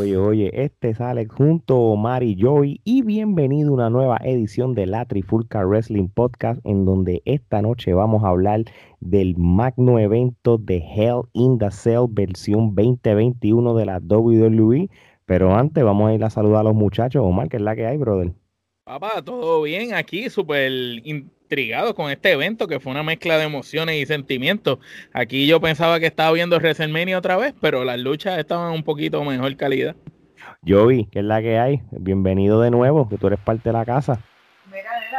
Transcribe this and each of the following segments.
rayos, oye, este sale junto a Omar y Joey y bienvenido a una nueva edición de la Trifulca Wrestling Podcast en donde esta noche vamos a hablar del magno evento de Hell in the Cell versión 2021 de la WWE. Pero antes vamos a ir a saludar a los muchachos. Omar, ¿qué es la que hay, brother? Papá, todo bien aquí, súper intrigado con este evento que fue una mezcla de emociones y sentimientos. Aquí yo pensaba que estaba viendo WrestleMania otra vez, pero las luchas estaban un poquito mejor calidad. Joey, ¿qué es la que hay? Bienvenido de nuevo, que tú eres parte de la casa.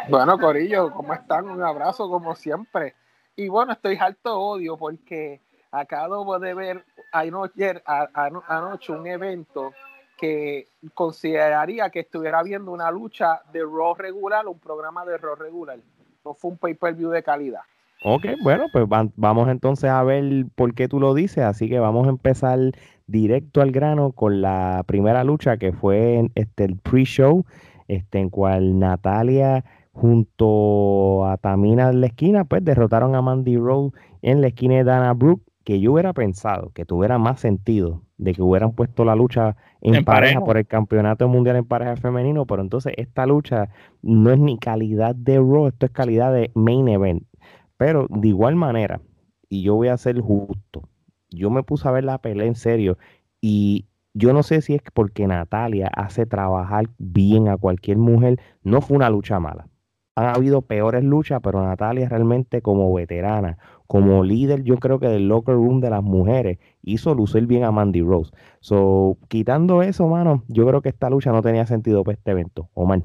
Bueno, Corillo, ¿cómo están? Un abrazo como siempre. Y bueno, estoy harto odio porque acabo de ver anoche, anoche un evento que consideraría que estuviera viendo una lucha de Raw regular, un programa de Raw regular no fue un pay-per-view de calidad. Ok, bueno, pues vamos entonces a ver por qué tú lo dices, así que vamos a empezar directo al grano con la primera lucha que fue este, el pre-show, este, en cual Natalia junto a Tamina en la esquina, pues derrotaron a Mandy Rose en la esquina de Dana Brooke, que yo hubiera pensado que tuviera más sentido de que hubieran puesto la lucha en, pareja, por el campeonato mundial en pareja femenino, pero entonces esta lucha no es ni calidad de Raw, esto es calidad de main event. Pero de igual manera, y yo voy a ser justo, yo me puse a ver la pelea en serio y yo no sé si es porque Natalia hace trabajar bien a cualquier mujer, no fue una lucha mala. Han habido peores luchas, pero Natalia realmente como veterana, como líder, yo creo que del locker room de las mujeres, hizo lucir bien a Mandy Rose. So, quitando eso, mano, yo creo que esta lucha no tenía sentido para este evento. Omar.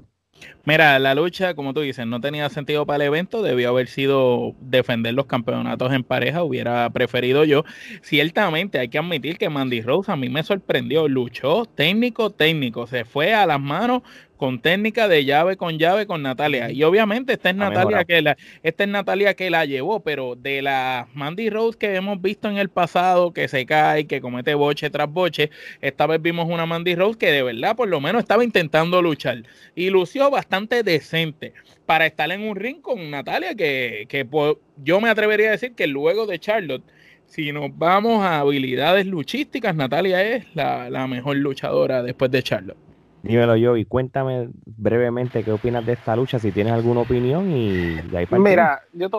Mira, la lucha, como tú dices, no tenía sentido para el evento, debió haber sido defender los campeonatos en pareja, hubiera preferido yo. Ciertamente hay que admitir que Mandy Rose a mí me sorprendió, luchó técnico, técnico, se fue a las manos con técnica de llave con llave con Natalia. Y obviamente esta es Natalia que la, esta es Natalia que la llevó, pero de la Mandy Rose que hemos visto en el pasado, que se cae, que comete boche tras boche, esta vez vimos una Mandy Rose que de verdad por lo menos estaba intentando luchar. Y lució bastante decente para estar en un ring con Natalia, que, que yo me atrevería a decir que luego de Charlotte, si nos vamos a habilidades luchísticas, Natalia es la, la mejor luchadora después de Charlotte. Dímelo yo y cuéntame brevemente qué opinas de esta lucha, si tienes alguna opinión y de ahí Mira, yo te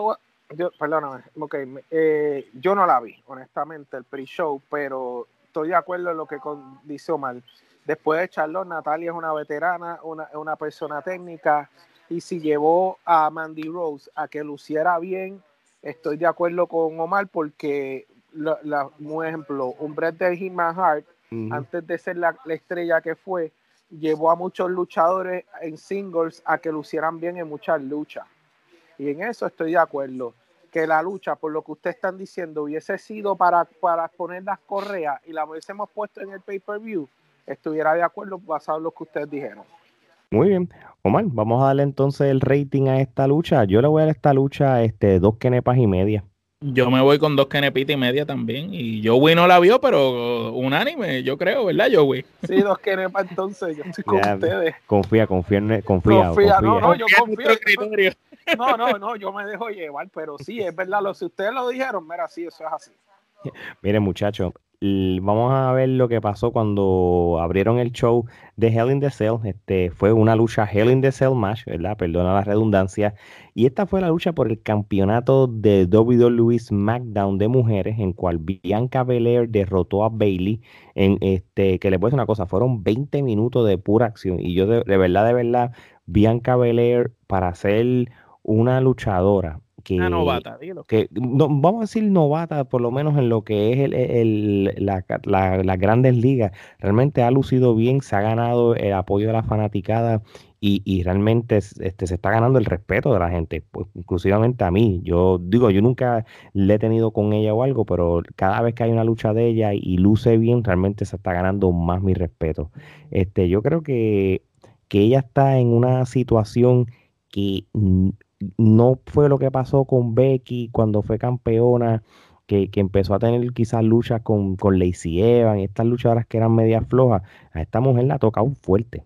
yo, perdóname, okay, eh, yo no la vi, honestamente, el pre-show, pero estoy de acuerdo en lo que dice Omar. Después de Charlotte, Natalia es una veterana, una, una persona técnica, y si llevó a Mandy Rose a que luciera bien, estoy de acuerdo con Omar porque, la, un ejemplo, un Brett de Hitman Hart, antes de ser la, estrella que fue, llevó a muchos luchadores en singles a que lucieran bien en muchas luchas. Y en eso estoy de acuerdo. Que la lucha, por lo que ustedes están diciendo, hubiese sido para, para poner las correas y la hubiésemos puesto en el pay-per-view, estuviera de acuerdo basado en lo que ustedes dijeron. Muy bien. Omar, vamos a darle entonces el rating a esta lucha. Yo le voy a dar esta lucha este, dos kenepas y media. Yo me voy con dos kenepitas y media también. Y Joey no la vio, pero unánime, yo creo, ¿verdad, Joey? Sí, dos kenepas entonces, yo estoy con ustedes. Confía, confía, confía. confía, no, no, yo confío. No, no, no, yo me dejo llevar, pero sí, es verdad, lo, si ustedes lo dijeron, mira, sí, eso es así. Miren, muchachos, vamos a ver lo que pasó cuando abrieron el show de Hell in the Cell. Este fue una lucha Hell in the Cell match, ¿verdad? Perdona la redundancia. Y esta fue la lucha por el campeonato de WWE SmackDown de mujeres, en cual Bianca Belair derrotó a Bailey. En este, que le puedo decir una cosa, fueron 20 minutos de pura acción. Y yo de verdad, de verdad, Bianca Belair para ser una luchadora una novata, Que, vamos a decir novata, por lo menos en lo que es el, las grandes ligas. Realmente ha lucido bien, se ha ganado el apoyo de la fanaticada y, realmente este, se está ganando el respeto de la gente, pues, inclusivamente a mí. Yo digo, yo nunca le he tenido con ella o algo, pero cada vez que hay una lucha de ella y, luce bien, realmente se está ganando más mi respeto. Este, yo creo que, que ella está en una situación que no fue lo que pasó con Becky cuando fue campeona que, empezó a tener quizás luchas con, con Lacey Evan, estas luchadoras que eran medias flojas, a esta mujer la ha tocado fuerte.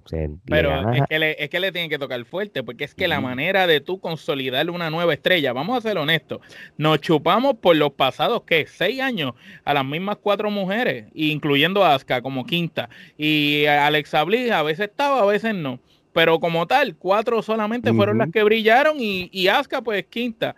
Pero es, que le, es que le tienen que tocar fuerte, porque es que la manera de tú consolidar una nueva estrella, vamos a ser honestos, nos chupamos por los pasados, ¿qué? Seis años a las mismas cuatro mujeres, incluyendo a Asuka como quinta, y Alexa Bliss a veces estaba, a veces no. Pero como tal, cuatro solamente fueron las que brillaron y, y Asuka pues quinta.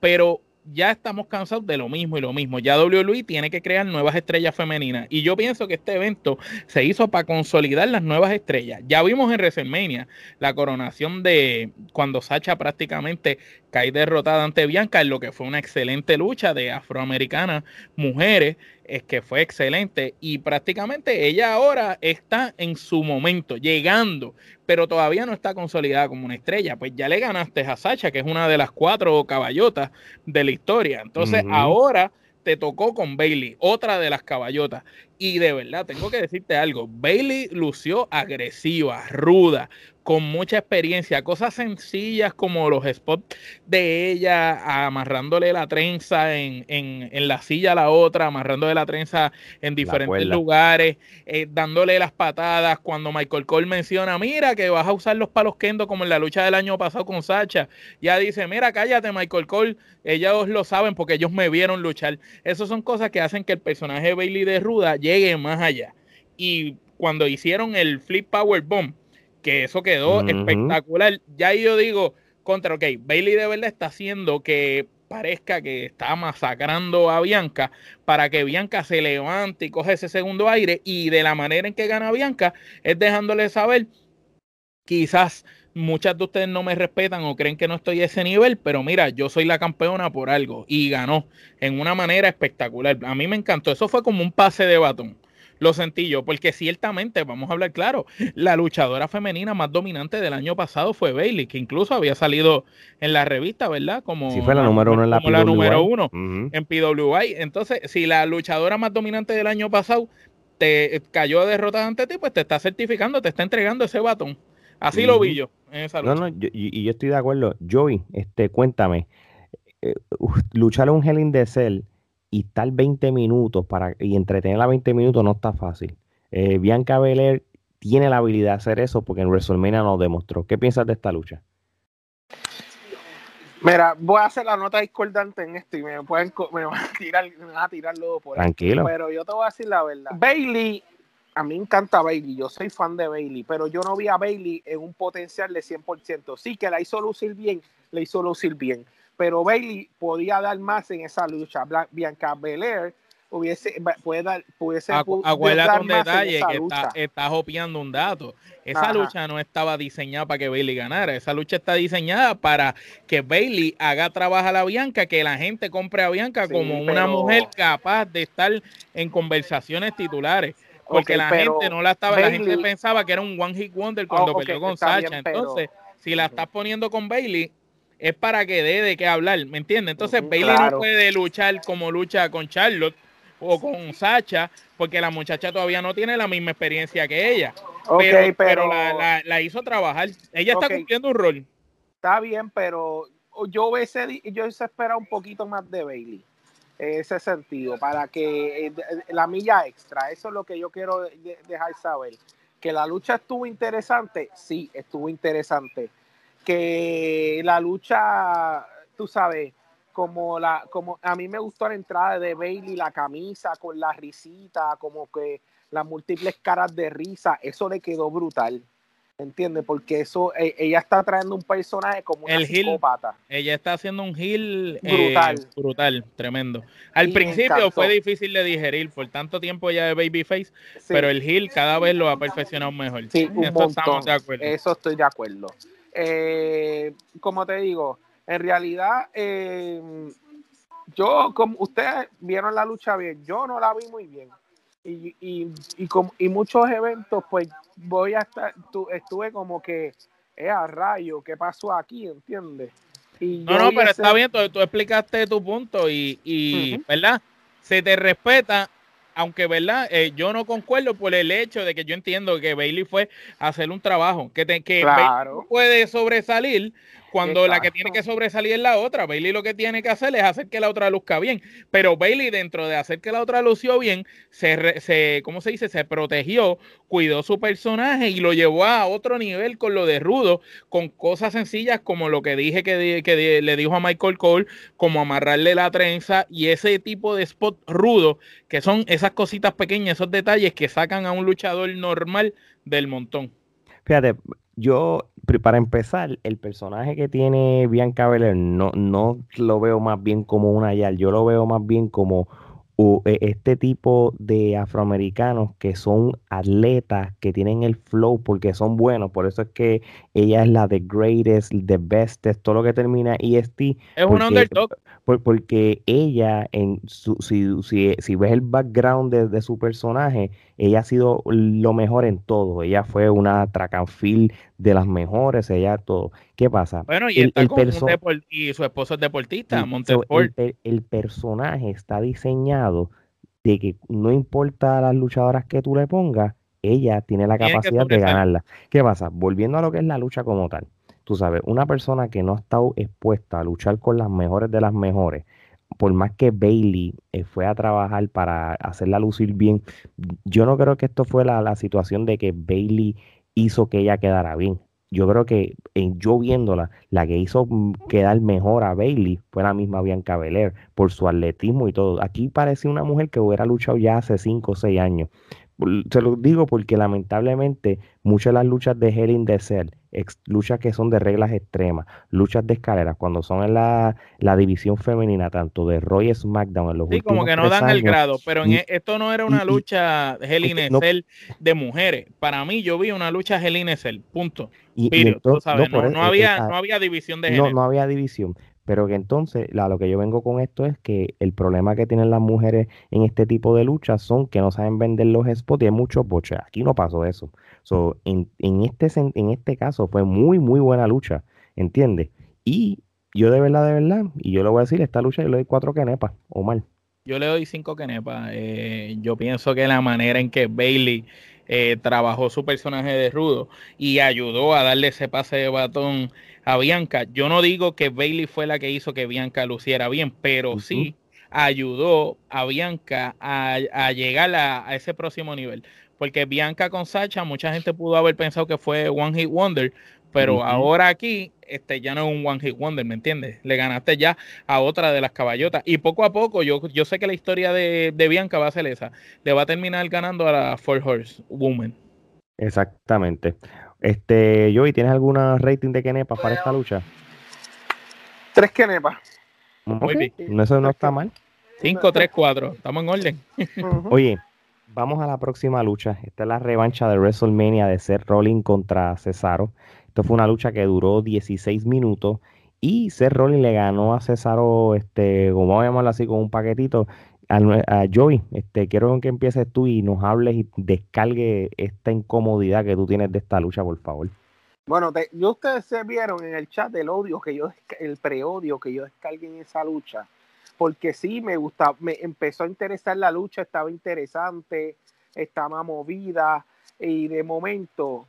Pero ya estamos cansados de lo mismo y lo mismo. Ya WWE tiene que crear nuevas estrellas femeninas. Y yo pienso que este evento se hizo para consolidar las nuevas estrellas. Ya vimos en WrestleMania la coronación de cuando Sacha prácticamente cae derrotada ante Bianca en lo que fue una excelente lucha de afroamericanas mujeres es que fue excelente y prácticamente ella ahora está en su momento, llegando, pero todavía no está consolidada como una estrella. Pues ya le ganaste a Sacha, que es una de las cuatro caballotas de la historia. Entonces ahora te tocó con Bailey, otra de las caballotas. Y de verdad, tengo que decirte algo, Bailey lució agresiva, ruda, con mucha experiencia, cosas sencillas como los spots de ella amarrándole la trenza en, en, la silla a la otra, amarrándole la trenza en diferentes lugares, eh, dándole las patadas cuando Michael Cole menciona, mira que vas a usar los palos kendo como en la lucha del año pasado con Sacha, ya dice, mira, cállate Michael Cole, ellos lo saben porque ellos me vieron luchar. Esas son cosas que hacen que el personaje de Bailey de Ruda llegue más allá. Y cuando hicieron el Flip Power Bomb, que eso quedó espectacular. Ya yo digo, contra, ok, Bailey de verdad está haciendo que parezca que está masacrando a Bianca para que Bianca se levante y coge ese segundo aire y de la manera en que gana Bianca es dejándole saber quizás muchas de ustedes no me respetan o creen que no estoy a ese nivel, pero mira, yo soy la campeona por algo y ganó en una manera espectacular. A mí me encantó, eso fue como un pase de batón lo sentí yo, porque ciertamente, vamos a hablar claro, la luchadora femenina más dominante del año pasado fue Bailey, que incluso había salido en la revista, ¿verdad? Como, sí, fue la número uno en la, como la número uno en PWI. Entonces, si la luchadora más dominante del año pasado te cayó derrotada ante ti, pues te está certificando, te está entregando ese batón. Así lo vi yo en esa lucha. No, no, y, yo estoy de acuerdo. Joey, este, cuéntame, eh, luchar un Hell in the Cell y estar 20 minutos para, y entretenerla 20 minutos no está fácil. Eh, Bianca Belair tiene la habilidad de hacer eso porque en WrestleMania nos demostró. ¿Qué piensas de esta lucha? Mira, voy a hacer la nota discordante en esto y me, pueden, me van a tirar, me van a tirar luego por Tranquilo. Pero yo te voy a decir la verdad. Bailey, a mí me encanta Bailey, yo soy fan de Bailey, pero yo no vi a Bailey en un potencial de 100%. Sí, que la hizo lucir bien, la hizo lucir bien pero Bailey podía dar más en esa lucha. Bianca Belair hubiese puede dar pudiese acuérdate un detalle que está, está hopeando un dato. Esa lucha no estaba diseñada para que Bailey ganara. Esa lucha está diseñada para que Bailey haga trabajo a la Bianca que la gente compre a Bianca como una mujer capaz de estar en conversaciones titulares porque la gente no la estaba la gente pensaba que era un one hit wonder cuando perdió con Sacha entonces si la estás poniendo con Bailey es para que dé de qué hablar, ¿me entiendes? Entonces Bailey no puede luchar como lucha con Charlotte o con Sacha, porque la muchacha todavía no tiene la misma experiencia que ella. pero, la, hizo trabajar. Ella está cumpliendo un rol. Está bien, pero yo ese, yo se espera un poquito más de Bailey en ese sentido, para que eh, la milla extra, eso es lo que yo quiero dejar saber. Que la lucha estuvo interesante, sí, estuvo interesante que la lucha, tú sabes, como la, como a mí me gustó la entrada de Bailey, la camisa con la risita, como que las múltiples caras de risa, eso le quedó brutal. ¿Entiendes? Porque eso, e, ella está trayendo un personaje como una el psicópata. ella está haciendo un heel eh, brutal, brutal tremendo. Al principio fue difícil de digerir por tanto tiempo ya de Babyface, pero el heel cada vez lo ha perfeccionado mejor. Sí, estamos de acuerdo. Eso estoy de acuerdo. Eh, como te digo, en realidad, eh, yo, como ustedes vieron la lucha bien, yo no la vi muy bien. Y, y, y, y muchos eventos, pues voy a estar, estuve como que, es a rayo, ¿qué pasó aquí? ¿Entiendes? no, no, pero está bien, tú, explicaste tu punto y, y ¿verdad? Se te respeta aunque verdad, eh, yo no concuerdo por el hecho de que yo entiendo que Bailey fue a hacer un trabajo, que, te, que puede sobresalir cuando la que tiene que sobresalir es la otra. Bailey lo que tiene que hacer es hacer que la otra luzca bien. Pero Bailey, dentro de hacer que la otra lució bien, se, se ¿cómo se dice? Se protegió, cuidó su personaje y lo llevó a otro nivel con lo de Rudo, con cosas sencillas como lo que dije que, que le dijo a Michael Cole, como amarrarle la trenza y ese tipo de spot rudo, que son esas cositas pequeñas, esos detalles que sacan a un luchador normal del montón. Fíjate, yo, para empezar, el personaje que tiene Bianca Belair no, no lo veo más bien como una Yal, yo lo veo más bien como e, este tipo de afroamericanos que son atletas, que tienen el flow porque son buenos, por eso es que ella es la the greatest, the best, todo lo que termina EST. Es un underdog. Porque ella, en su, si, si, si, ves el background de, su personaje, ella ha sido lo mejor en todo. Ella fue una track and field de las mejores, ella todo. ¿Qué pasa? Bueno, y, el, y su esposo es deportista, Montesport. el, personaje está diseñado de que no importa las luchadoras que tú le pongas, ella tiene la capacidad de ganarla. ¿Qué pasa? Volviendo a lo que es la lucha como tal. Tú sabes, una persona que no ha estado expuesta a luchar con las mejores de las mejores, por más que Bailey eh, fue a trabajar para hacerla lucir bien, yo no creo que esto fue la, la situación de que Bailey hizo que ella quedara bien. Yo creo que en, yo viéndola, la que hizo mm, quedar mejor a Bailey fue la misma Bianca Belair, por su atletismo y todo. Aquí parece una mujer que hubiera luchado ya hace 5 o 6 años. Se lo digo porque lamentablemente muchas de las luchas de Hell in the Cell, luchas que son de reglas extremas, luchas de escaleras, cuando son en la, división femenina, tanto de Roy y SmackDown en los sí, como que no dan el grado, pero en e, esto no era una lucha Hell in the Cell de mujeres. Para mí yo vi una lucha Hell in the Cell, punto. Y, no, había, no había división de género. No, no había división. Pero que entonces, lo que yo vengo con esto es que el problema que tienen las mujeres en este tipo de luchas son que no saben vender los spots y hay muchos boches. Aquí no pasó eso. So, en, en, este, en este caso fue muy, muy buena lucha, ¿entiendes? Y yo de verdad, de verdad, y yo le voy a decir, esta lucha yo le doy cuatro quenepas, o mal. Yo le doy cinco quenepas. Eh, yo pienso que la manera en que Bailey eh, trabajó su personaje de rudo y ayudó a darle ese pase de batón a Bianca. Yo no digo que Bailey fue la que hizo que Bianca luciera bien, pero sí ayudó a Bianca a, llegar a, ese próximo nivel. Porque Bianca con Sacha, mucha gente pudo haber pensado que fue One Hit Wonder, pero ahora aquí este, ya no es un One Hit Wonder, ¿me entiendes? Le ganaste ya a otra de las caballotas. Y poco a poco, yo, yo sé que la historia de, de Bianca va a ser esa. Le va a terminar ganando a la Four Horse Woman. Exactamente. Este, Joey, ¿tienes alguna rating de Kenepa para esta lucha? Tres Kenepas. Eso no está mal. 5, 3, 4. Estamos en orden. Oye, vamos a la próxima lucha. Esta es la revancha de WrestleMania de Seth Rollins contra Cesaro. Esto fue una lucha que duró 16 minutos y Seth Rollins le ganó a Cesaro, este, como vamos a llamarlo así, con un paquetito a, Joey, este, quiero que empieces tú y nos hables y descargue esta incomodidad que tú tienes de esta lucha, por favor. Bueno, yo ustedes se vieron en el chat el odio que yo, el preodio que yo descargué en esa lucha, porque sí me gusta, me empezó a interesar la lucha, estaba interesante, estaba movida y de momento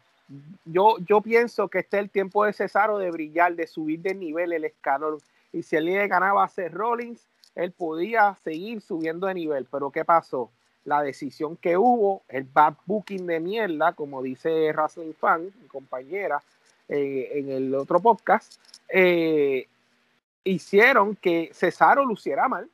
yo, yo pienso que este es el tiempo de Cesaro de brillar, de subir de nivel el escalón. Y si él le ganaba a Seth Rollins, él podía seguir subiendo de nivel, pero ¿qué pasó? La decisión que hubo, el bad booking de mierda, como dice Wrestling Fan, mi compañera, eh, en el otro podcast, eh, hicieron que Cesaro luciera mal,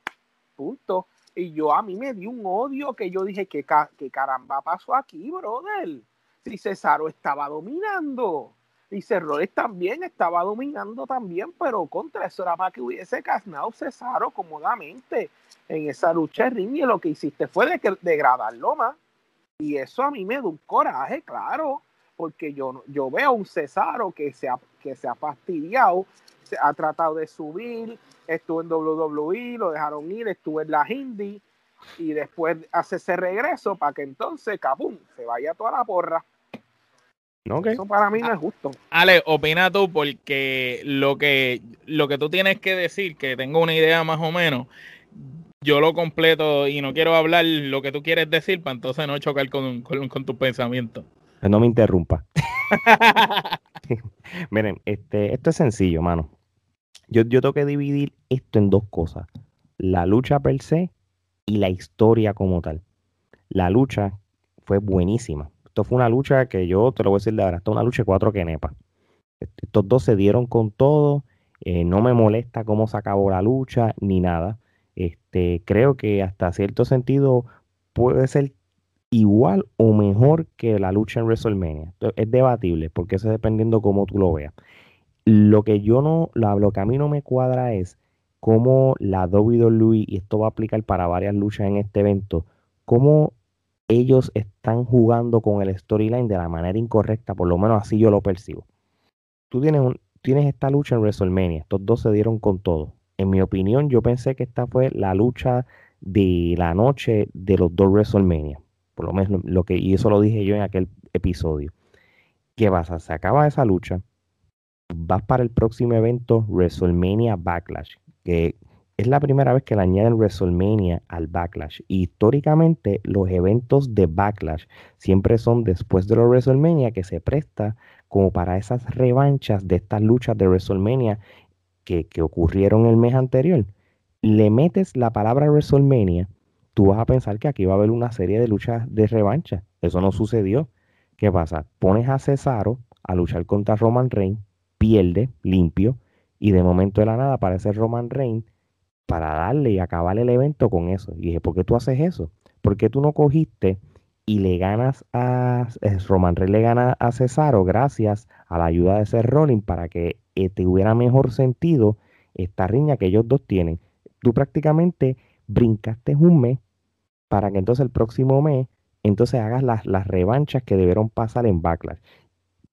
punto. Y yo a mí me dio un odio que yo dije, que, caramba pasó aquí, brother? Si Cesaro estaba dominando. Y Cerrones también estaba dominando también, pero contra eso era para que hubiese casnado Cesaro cómodamente en esa lucha de ring y lo que hiciste fue de degradarlo más. Y eso a mí me da un coraje, claro, porque yo, yo veo un Cesaro que se, ha, que se ha fastidiado, ha tratado de subir, estuvo en WWE, lo dejaron ir, estuvo en la Hindi y después hace ese regreso para que entonces, capum, se vaya toda la porra. Eso para mí no es justo. Ale, opina tú, porque lo que, lo que tú tienes que decir, que tengo una idea más o menos, yo lo completo y no quiero hablar lo que tú quieres decir para entonces no chocar con, con, con tus pensamientos. No me interrumpa. Miren, este, esto es sencillo, mano. Yo, yo tengo que dividir esto en dos cosas. La lucha per se y la historia como tal. La lucha fue buenísima. Esto fue una lucha que yo te lo voy a decir de ahora. Esto es una lucha de cuatro nepa. Estos dos se dieron con todo. Eh, no me molesta cómo se acabó la lucha ni nada. Este, creo que hasta cierto sentido puede ser igual o mejor que la lucha en WrestleMania. Es debatible porque eso es dependiendo cómo tú lo veas. Lo que yo no, lo que a mí no me cuadra es cómo la WWE, y esto va a aplicar para varias luchas en este evento, cómo ellos están jugando con el storyline de la manera incorrecta, por lo menos así yo lo percibo. Tú tienes, un, tienes esta lucha en WrestleMania, estos dos se dieron con todo. En mi opinión, yo pensé que esta fue la lucha de la noche de los dos WrestleMania. Por lo menos lo que, y eso lo dije yo en aquel episodio. ¿Qué pasa? Se acaba esa lucha. Vas para el próximo evento, WrestleMania Backlash, que es la primera vez que le añaden WrestleMania al Backlash. históricamente, los eventos de Backlash siempre son después de los WrestleMania que se presta como para esas revanchas de estas luchas de WrestleMania que, que ocurrieron el mes anterior. Le metes la palabra WrestleMania, tú vas a pensar que aquí va a haber una serie de luchas de revancha. Eso no sucedió. ¿Qué pasa? Pones a Cesaro a luchar contra Roman Reigns, pierde limpio, y de momento de la nada aparece Roman Reigns para darle y acabar el evento con eso. Y dije, ¿por qué tú haces eso? ¿Por qué tú no cogiste y le ganas a Roman Reigns le gana a Cesaro gracias a la ayuda de Seth Rollins para que eh, te hubiera mejor sentido esta riña que ellos dos tienen? Tú prácticamente brincaste un mes para que entonces el próximo mes entonces hagas las, las revanchas que debieron pasar en Backlash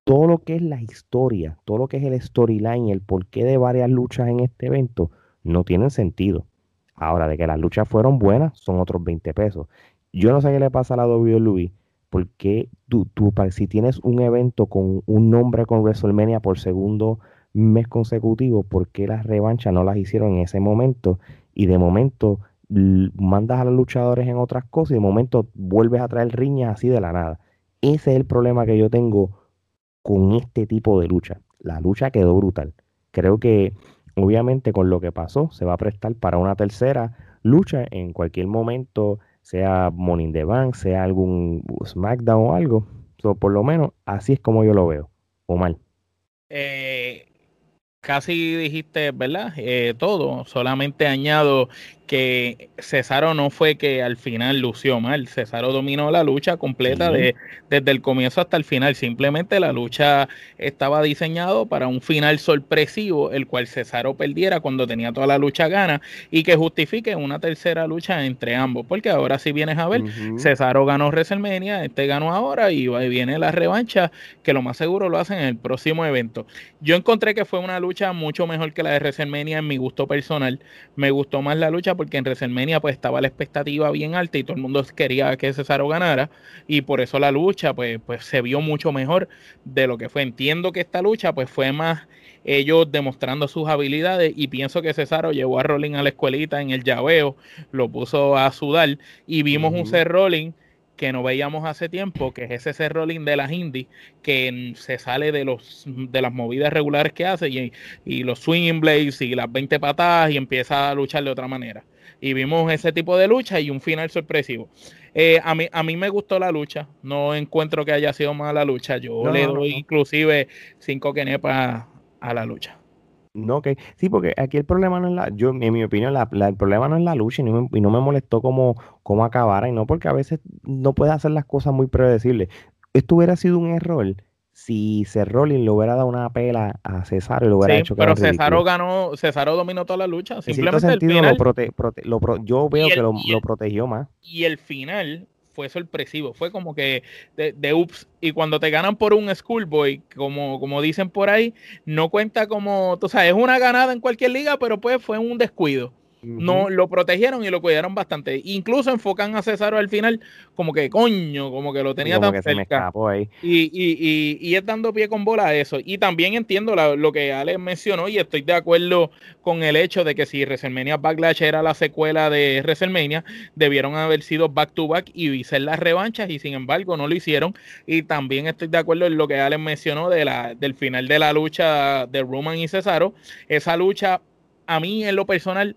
todo lo que es la historia, todo lo que es el storyline, el porqué de varias luchas en este evento, no tienen sentido. Ahora, de que las luchas fueron buenas, son otros 20 pesos. Yo no sé qué le pasa a la WWE, porque tú, tú, si tienes un evento con un nombre con WrestleMania por segundo mes consecutivo, ¿por qué las revanchas no las hicieron en ese momento? Y de momento mandas a los luchadores en otras cosas y de momento vuelves a traer riñas así de la nada. Ese es el problema que yo tengo con este tipo de lucha. La lucha quedó brutal. Creo que obviamente con lo que pasó se va a prestar para una tercera lucha en cualquier momento, sea Morning the Bank, sea algún SmackDown o algo. por lo menos así es como yo lo veo. O mal. Eh, casi dijiste, ¿verdad? Eh, todo. Solamente añado que Cesaro no fue que al final lució mal, Cesaro dominó la lucha completa de, desde el comienzo hasta el final, simplemente la lucha estaba diseñado para un final sorpresivo, el cual Cesaro perdiera cuando tenía toda la lucha gana y que justifique una tercera lucha entre ambos, porque ahora si vienes a ver, Cesaro ganó WrestleMania, este ganó ahora y viene la revancha, que lo más seguro lo hacen en el próximo evento. Yo encontré que fue una lucha mucho mejor que la de WrestleMania en mi gusto personal, me gustó más la lucha porque en WrestleMania pues estaba la expectativa bien alta y todo el mundo quería que Cesaro ganara y por eso la lucha pues, pues se vio mucho mejor de lo que fue. Entiendo que esta lucha pues fue más ellos demostrando sus habilidades y pienso que Cesaro llevó a Rolling a la escuelita en el llaveo, lo puso a sudar y vimos un Seth Rolling que no veíamos hace tiempo, que es ese rolling de las indies, que se sale de los de las movidas regulares que hace y, y los swinging blades y las 20 patadas y empieza a luchar de otra manera. Y vimos ese tipo de lucha y un final sorpresivo. Eh, a, mí, a mí me gustó la lucha, no encuentro que haya sido mala lucha. Yo le doy inclusive cinco quenepas a la lucha. No, que sí, porque aquí el problema no es la, yo, en mi opinión, la, el problema no es la lucha y no me, y no me molestó cómo, cómo acabara, y no porque a veces no puedes hacer las cosas muy predecibles. Esto hubiera sido un error si Cerrolin le hubiera dado una pela a Cesaro y lo hubiera hecho pero Cesaro ganó, Cesaro dominó toda la lucha. Simplemente el final, lo yo veo que lo, lo protegió más. Y el final fue sorpresivo, fue como que de, de, ups. Y cuando te ganan por un schoolboy, como, como dicen por ahí, no cuenta como, tú sabes, es una ganada en cualquier liga, pero pues fue un descuido. No lo protegieron y lo cuidaron bastante. Incluso enfocan a Cesaro al final como que coño, como que lo tenía tan cerca. Y, y, y, es dando pie con bola a eso. Y también entiendo lo que Alex mencionó y estoy de acuerdo con el hecho de que si WrestleMania Backlash era la secuela de WrestleMania, debieron haber sido back to back y ser las revanchas y sin embargo no lo hicieron. Y también estoy de acuerdo en lo que Alex mencionó de la, del final de la lucha de Roman y Cesaro. Esa lucha a mí en lo personal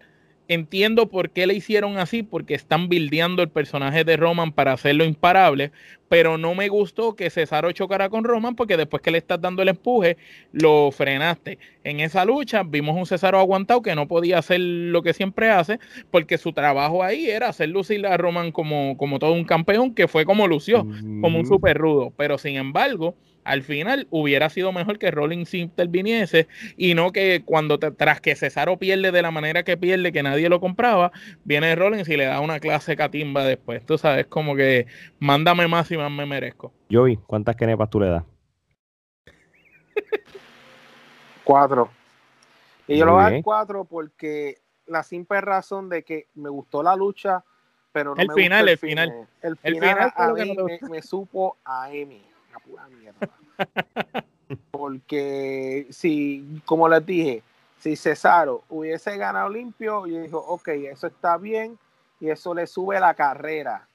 entiendo por qué le hicieron así, porque están bildeando el personaje de Roman para hacerlo imparable, pero no me gustó que Cesaro chocara con Roman porque después que le estás dando el empuje, lo frenaste. En esa lucha vimos un Cesaro aguantado que no podía hacer lo que siempre hace, porque su trabajo ahí era hacer lucir a Roman como, como todo un campeón, que fue como lució, como un super rudo, pero sin embargo al final hubiera sido mejor que Rollins interviniese y no que cuando tras que Cesaro pierde de la manera que pierde, que nadie lo compraba, viene Rollins y le da una clase catimba después. Tú sabes, como que mándame más y más me merezco. Joey, ¿cuántas kenepas tú le das? cuatro. Y yo lo voy a dar cuatro porque la simple razón de que me gustó la lucha, pero no el me final, el, final. El final, a mí me, supo a Emi pura mierda. Porque si, como les dije, si Cesaro hubiese ganado limpio, yo digo, ok, eso está bien y eso le sube la carrera.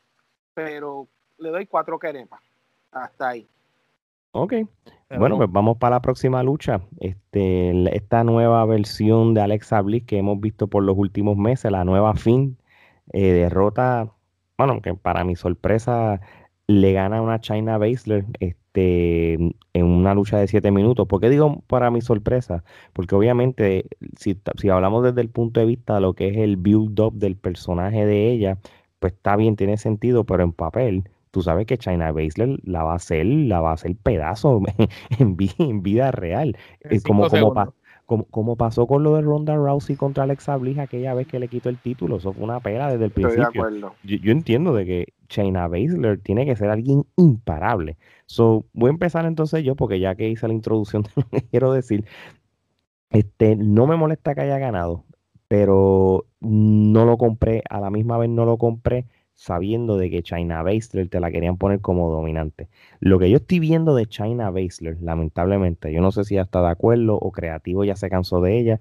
Pero le doy cuatro querepas. Hasta ahí. Ok. bueno, pues vamos para la próxima lucha. Este, esta nueva versión de Alexa Bliss que hemos visto por los últimos meses, la nueva fin, eh, derrota, bueno, que para mi sorpresa le gana una China Baszler. Este, en una lucha de siete minutos. ¿Por qué digo para mi sorpresa? Porque obviamente, si, si hablamos desde el punto de vista de lo que es el build-up del personaje de ella, pues está bien, tiene sentido, pero en papel, tú sabes que China Baszler la va a hacer, la va a hacer pedazo en, en vida real. Es como, como, como, pasó con lo de Ronda Rousey contra Alexa Bliss aquella vez que le quitó el título. Eso fue una pela desde el principio. yo, yo, entiendo de que Shayna Baszler tiene que ser alguien imparable. So, voy a empezar entonces yo, porque ya que hice la introducción de lo que quiero decir, este, no me molesta que haya ganado, pero no lo compré, a la misma vez no lo compré sabiendo de que China Baszler te la querían poner como dominante. Lo que yo estoy viendo de China Baszler, lamentablemente, yo no sé si ya está de acuerdo o creativo ya se cansó de ella,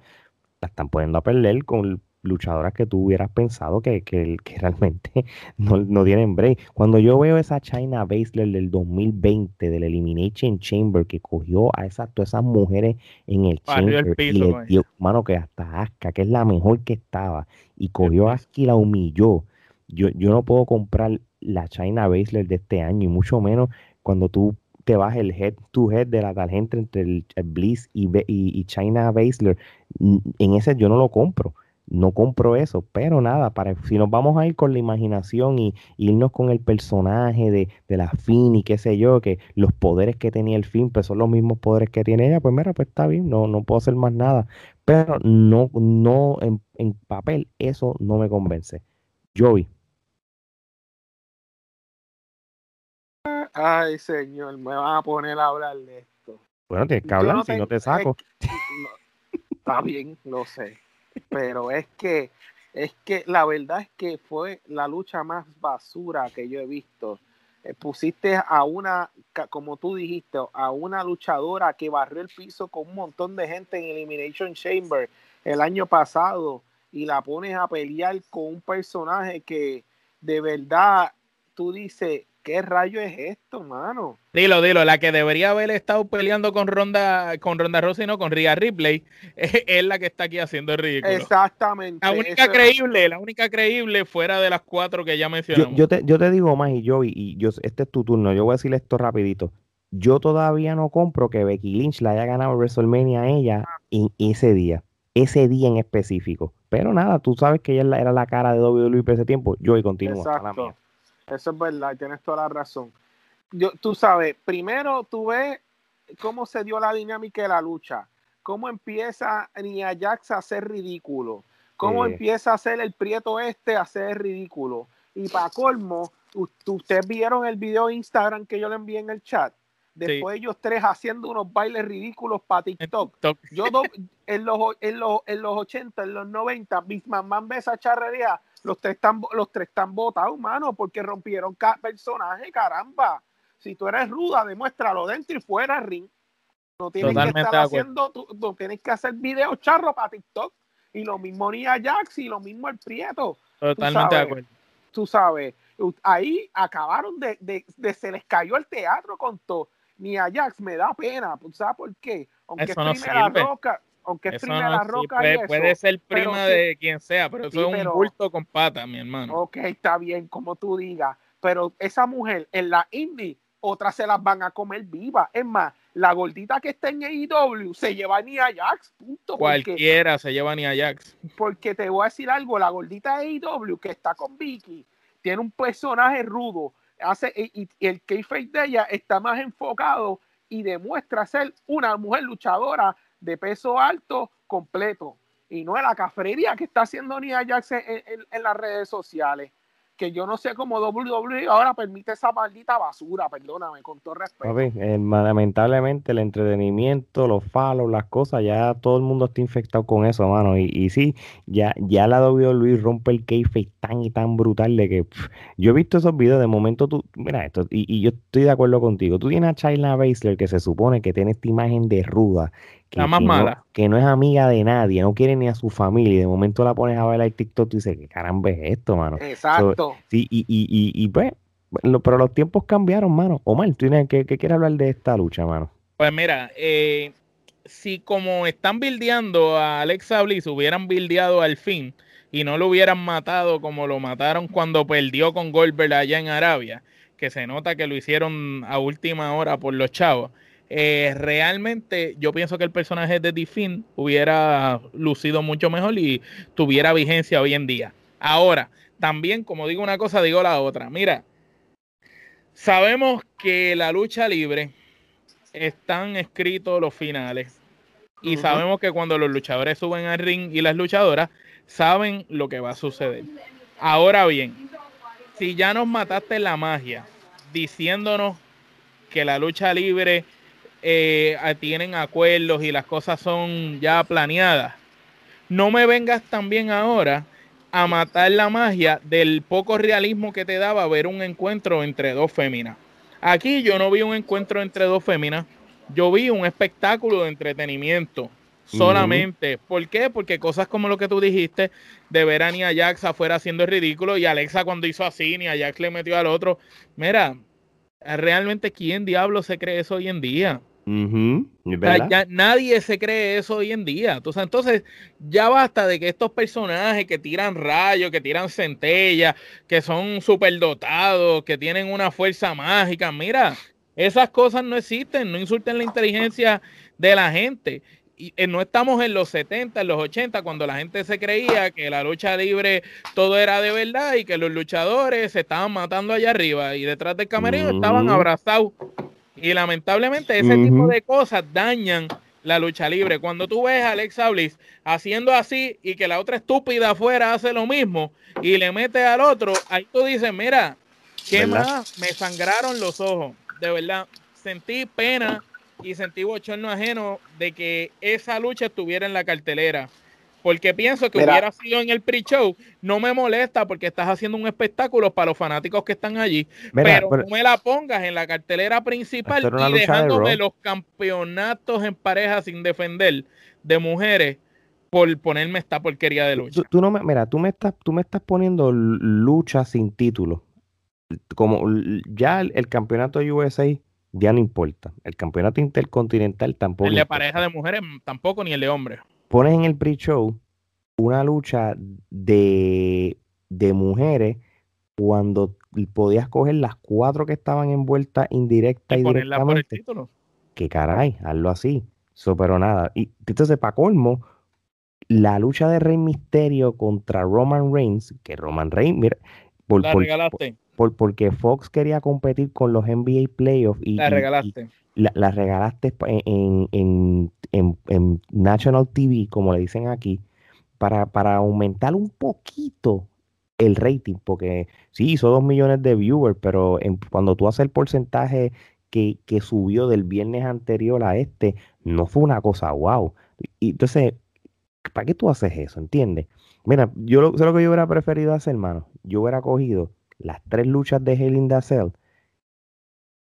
la están poniendo a perder con luchadoras que tú hubieras pensado que, que, realmente no, tienen break. Cuando yo veo esa China Baszler del 2020, del Elimination Chamber, que cogió a esas, todas esas mujeres en el Chamber y le dio, mano, que hasta Aska, que es la mejor que estaba, y cogió a Aska y la humilló. Yo, yo no puedo comprar la China Baszler de este año, y mucho menos cuando tú te vas el head to head de la tarjeta entre el, Bliss y, y, y China Baszler. En ese yo no lo compro no compro eso, pero nada, para, si nos vamos a ir con la imaginación y, irnos con el personaje de, la Fin y qué sé yo, que los poderes que tenía el Fin, pues son los mismos poderes que tiene ella, pues mira, pues está bien, no, no puedo hacer más nada, pero no, no, en, en papel, eso no me convence. Joey. Ay, señor, me van a poner a hablar de esto. Bueno, tienes que hablar, si no te saco. está bien, lo sé pero es que es que la verdad es que fue la lucha más basura que yo he visto. Eh, pusiste a una, como tú dijiste, a una luchadora que barrió el piso con un montón de gente en Elimination Chamber el año pasado y la pones a pelear con un personaje que de verdad tú dices, ¿Qué rayo es esto, mano? Dilo, dilo, la que debería haber estado peleando con Ronda, con Ronda Rossi, no con Rhea Ripley, es, la que está aquí haciendo el ridículo. Exactamente. La única creíble, la única creíble fuera de las cuatro que ya mencionamos. Yo, te, yo te digo más, y yo, y yo, este es tu turno, yo voy a decir esto rapidito. Yo todavía no compro que Becky Lynch la haya ganado WrestleMania a ella en ese día, ese día en específico. Pero nada, tú sabes que ella era la cara de WWE por ese tiempo. Yo y continúo. Exacto. Eso es verdad, tienes toda la razón. Yo, tú sabes, primero tú ves cómo se dio la dinámica de la lucha, cómo empieza Nia Jax a hacer ridículo, cómo empieza a hacer el prieto este a hacer ridículo. Y para colmo, ustedes vieron el video de Instagram que yo le envié en el chat. Después ellos tres haciendo unos bailes ridículos para TikTok. Yo en los, en, los, en los 80, en los 90, mis mamás ve esa charrería, los tres están, los tres están botados, mano, porque rompieron personaje, caramba. Si tú eres ruda, demuéstralo dentro y fuera ring. No tienes que estar haciendo, no tienes que hacer videos charros para TikTok. Y lo mismo Nia Jax y lo mismo el Prieto. Totalmente de acuerdo. Tú sabes, ahí acabaron de, de, de, se les cayó el teatro con todo ni Ajax me da pena, ¿sabes por qué? Aunque es primera roca, aunque es primera roca puede, ser prima de quien sea, pero eso es un bulto con pata, mi hermano. Ok, está bien, como tú digas, pero esa mujer en la indie, otras se las van a comer viva. Es más, la gordita que está en AEW se lleva ni Ajax, punto. Cualquiera se lleva ni Ajax. Porque te voy a decir algo, la gordita de AEW que está con Vicky tiene un personaje rudo, hace y, el kayfabe de ella está más enfocado y demuestra ser una mujer luchadora de peso alto completo y no es la cafrería que está haciendo Nia Jax en las redes sociales que yo no sé cómo WWE ahora permite esa maldita basura, perdóname, con todo respeto. Eh, lamentablemente el entretenimiento, los falos, las cosas, ya todo el mundo está infectado con eso, mano. Y, y sí, ya, ya la WWE rompe el kayfabe tan y tan brutal de que yo he visto esos videos, de momento tú, mira esto, y, y yo estoy de acuerdo contigo, tú tienes a China Baszler que se supone que tiene esta imagen de ruda, que, la más mala. No, que no es amiga de nadie, no quiere ni a su familia. Y de momento la pones a ver el TikTok y dices, ¿qué caramba es esto, mano? Exacto. sí, y, y, y, y pues, pero los tiempos cambiaron, mano. Omar, ¿tú tienes, ¿qué, qué quieres hablar de esta lucha, mano? Pues mira, eh, si como están bildeando a Alexa Bliss, hubieran bildeado al fin y no lo hubieran matado como lo mataron cuando perdió con Goldberg allá en Arabia, que se nota que lo hicieron a última hora por los chavos eh, realmente yo pienso que el personaje de Diffin hubiera lucido mucho mejor y tuviera vigencia hoy en día. Ahora, también, como digo una cosa, digo la otra. Mira, sabemos que la lucha libre están escritos los finales y sabemos que cuando los luchadores suben al ring y las luchadoras saben lo que va a suceder. Ahora bien, si ya nos mataste la magia diciéndonos que la lucha libre eh, tienen acuerdos y las cosas son ya planeadas. No me vengas también ahora a matar la magia del poco realismo que te daba ver un encuentro entre dos féminas. Aquí yo no vi un encuentro entre dos féminas, yo vi un espectáculo de entretenimiento solamente. ¿Por qué? Porque cosas como lo que tú dijiste, de ver a Nia Jax afuera haciendo el ridículo y Alexa cuando hizo así, Nia Jax le metió al otro. Mira, realmente quién diablo se cree eso hoy en día ya nadie se cree eso hoy en día. Entonces, entonces, ya basta de que estos personajes que tiran rayos, que tiran centellas, que son superdotados, que tienen una fuerza mágica. Mira, esas cosas no existen. No insulten la inteligencia de la gente. Y eh, no estamos en los 70, en los 80, cuando la gente se creía que la lucha libre todo era de verdad y que los luchadores se estaban matando allá arriba y detrás del camerino estaban abrazados y lamentablemente ese tipo de cosas dañan la lucha libre. Cuando tú ves a Alexa Bliss haciendo así y que la otra estúpida afuera hace lo mismo y le mete al otro, ahí tú dices, mira, ¿qué más? Me sangraron los ojos. De verdad, sentí pena y sentí bochorno ajeno de que esa lucha estuviera en la cartelera porque pienso que hubiera sido en el pre-show. No me molesta porque estás haciendo un espectáculo para los fanáticos que están allí, pero, no me la pongas en la cartelera principal y dejándome los campeonatos en pareja sin defender de mujeres por ponerme esta porquería de lucha. Tú, no me, mira, tú me estás, tú me estás poniendo lucha sin título. Como ya el, campeonato USA ya no importa. El campeonato intercontinental tampoco. El de pareja de mujeres tampoco, ni el de hombres pones en el pre-show una lucha de, de mujeres cuando podías coger las cuatro que estaban envueltas indirecta y, y directamente. Que caray, hazlo así. So, pero nada. Y entonces, para colmo, la lucha de Rey Misterio contra Roman Reigns, que Roman Reigns, mira, por, la regalaste. Por, porque Fox quería competir con los NBA Playoffs y la regalaste la, regalaste en, en, en, National TV, como le dicen aquí, para, para aumentar un poquito el rating, porque sí, hizo dos millones de viewers, pero cuando tú haces el porcentaje que, que subió del viernes anterior a este no fue una cosa wow. Y entonces, ¿para qué tú haces eso? ¿Entiendes? Mira, yo lo, sé lo que yo hubiera preferido hacer, hermano. Yo hubiera cogido las tres luchas de Hell in the Cell,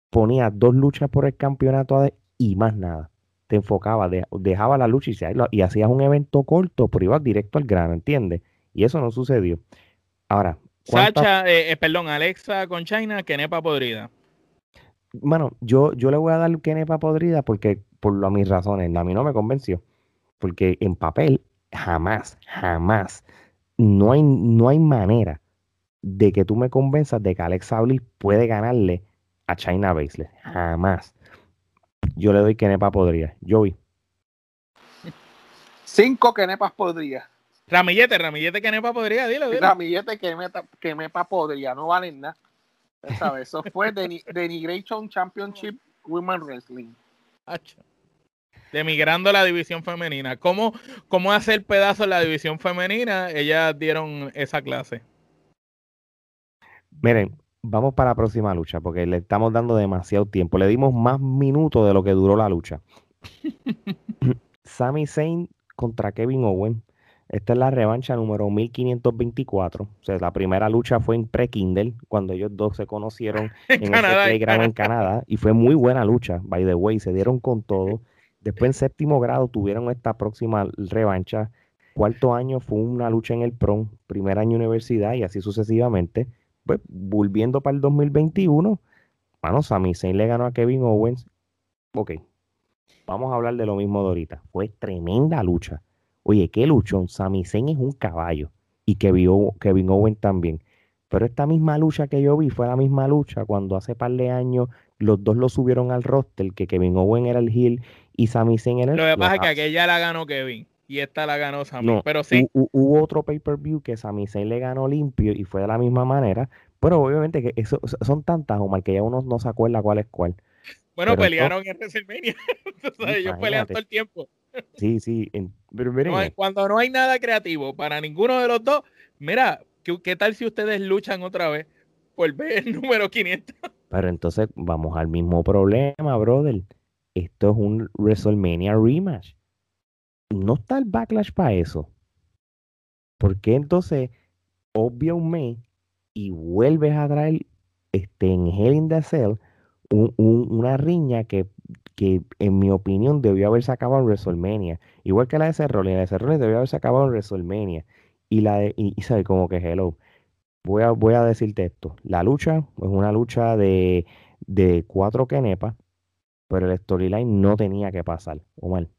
ponía dos luchas por el campeonato y más nada. Te enfocaba, dejaba la lucha y, y hacías un evento corto, pero ibas directo al grano, ¿entiendes? Y eso no sucedió. Ahora, Sacha, eh, eh, perdón, Alexa con China, Kenepa podrida. Bueno, yo, yo le voy a dar Kenepa podrida porque, por lo, mis razones, a mí no me convenció. Porque en papel, jamás, jamás, no hay, no hay manera de que tú me convenzas de que Alexa Bliss puede ganarle a China Baszler. Jamás. Yo le doy Kenepa podría. Yo vi. Cinco Kenepas podría. Ramillete, Ramillete Kenepa podría, dilo, dilo. Ramillete Kenepa podría, no valen nada. Eso fue Denigration Championship Women Wrestling. Demigrando la división femenina. ¿Cómo, ¿Cómo hacer pedazo la división femenina? Ellas dieron esa clase. Miren, vamos para la próxima lucha porque le estamos dando demasiado tiempo. Le dimos más minutos de lo que duró la lucha. Sami Zayn contra Kevin Owen. Esta es la revancha número 1524. O sea, la primera lucha fue en pre-Kindle, cuando ellos dos se conocieron en, el playground en Canadá. Y fue muy buena lucha, by the way. Se dieron con todo. Después en séptimo grado tuvieron esta próxima revancha. Cuarto año fue una lucha en el prom. Primer año universidad y así sucesivamente. Pues volviendo para el 2021, bueno, Sami Zayn le ganó a Kevin Owens. Ok, vamos a hablar de lo mismo de ahorita. Fue tremenda lucha Oye, qué luchón. Sami Zayn es un caballo. Y Kevin, Kevin Owen también. Pero esta misma lucha que yo vi fue la misma lucha cuando hace par de años los dos lo subieron al roster, que Kevin Owen era el heel y Sami Zayn era el Lo que pasa es que aquella la ganó Kevin y esta la ganó Sami. pero sí. Hubo otro pay-per-view que Sami Zayn le ganó limpio y fue de la misma manera. Pero obviamente que eso, son tantas, Omar, que ya uno no se acuerda cuál es cuál. Bueno, pelearon en WrestleMania. ellos pelean todo el tiempo. Sí, sí. cuando no hay nada creativo para ninguno de los dos, mira, ¿qué, tal si ustedes luchan otra vez por ver el número 500? Pero entonces vamos al mismo problema, brother. Esto es un WrestleMania rematch. No está el backlash para eso. ¿Por qué entonces obvia un mes y vuelves a traer este, en Hell in the Cell una riña que que en mi opinión debió haberse acabado en WrestleMania. Igual que la de Cerrone, la de Cerrone debió haberse acabado en WrestleMania. Y la de, y, sabe como que hello. Voy a, voy a decirte esto. La lucha es una lucha de, de cuatro kenepas, pero el storyline no tenía que pasar. O mal.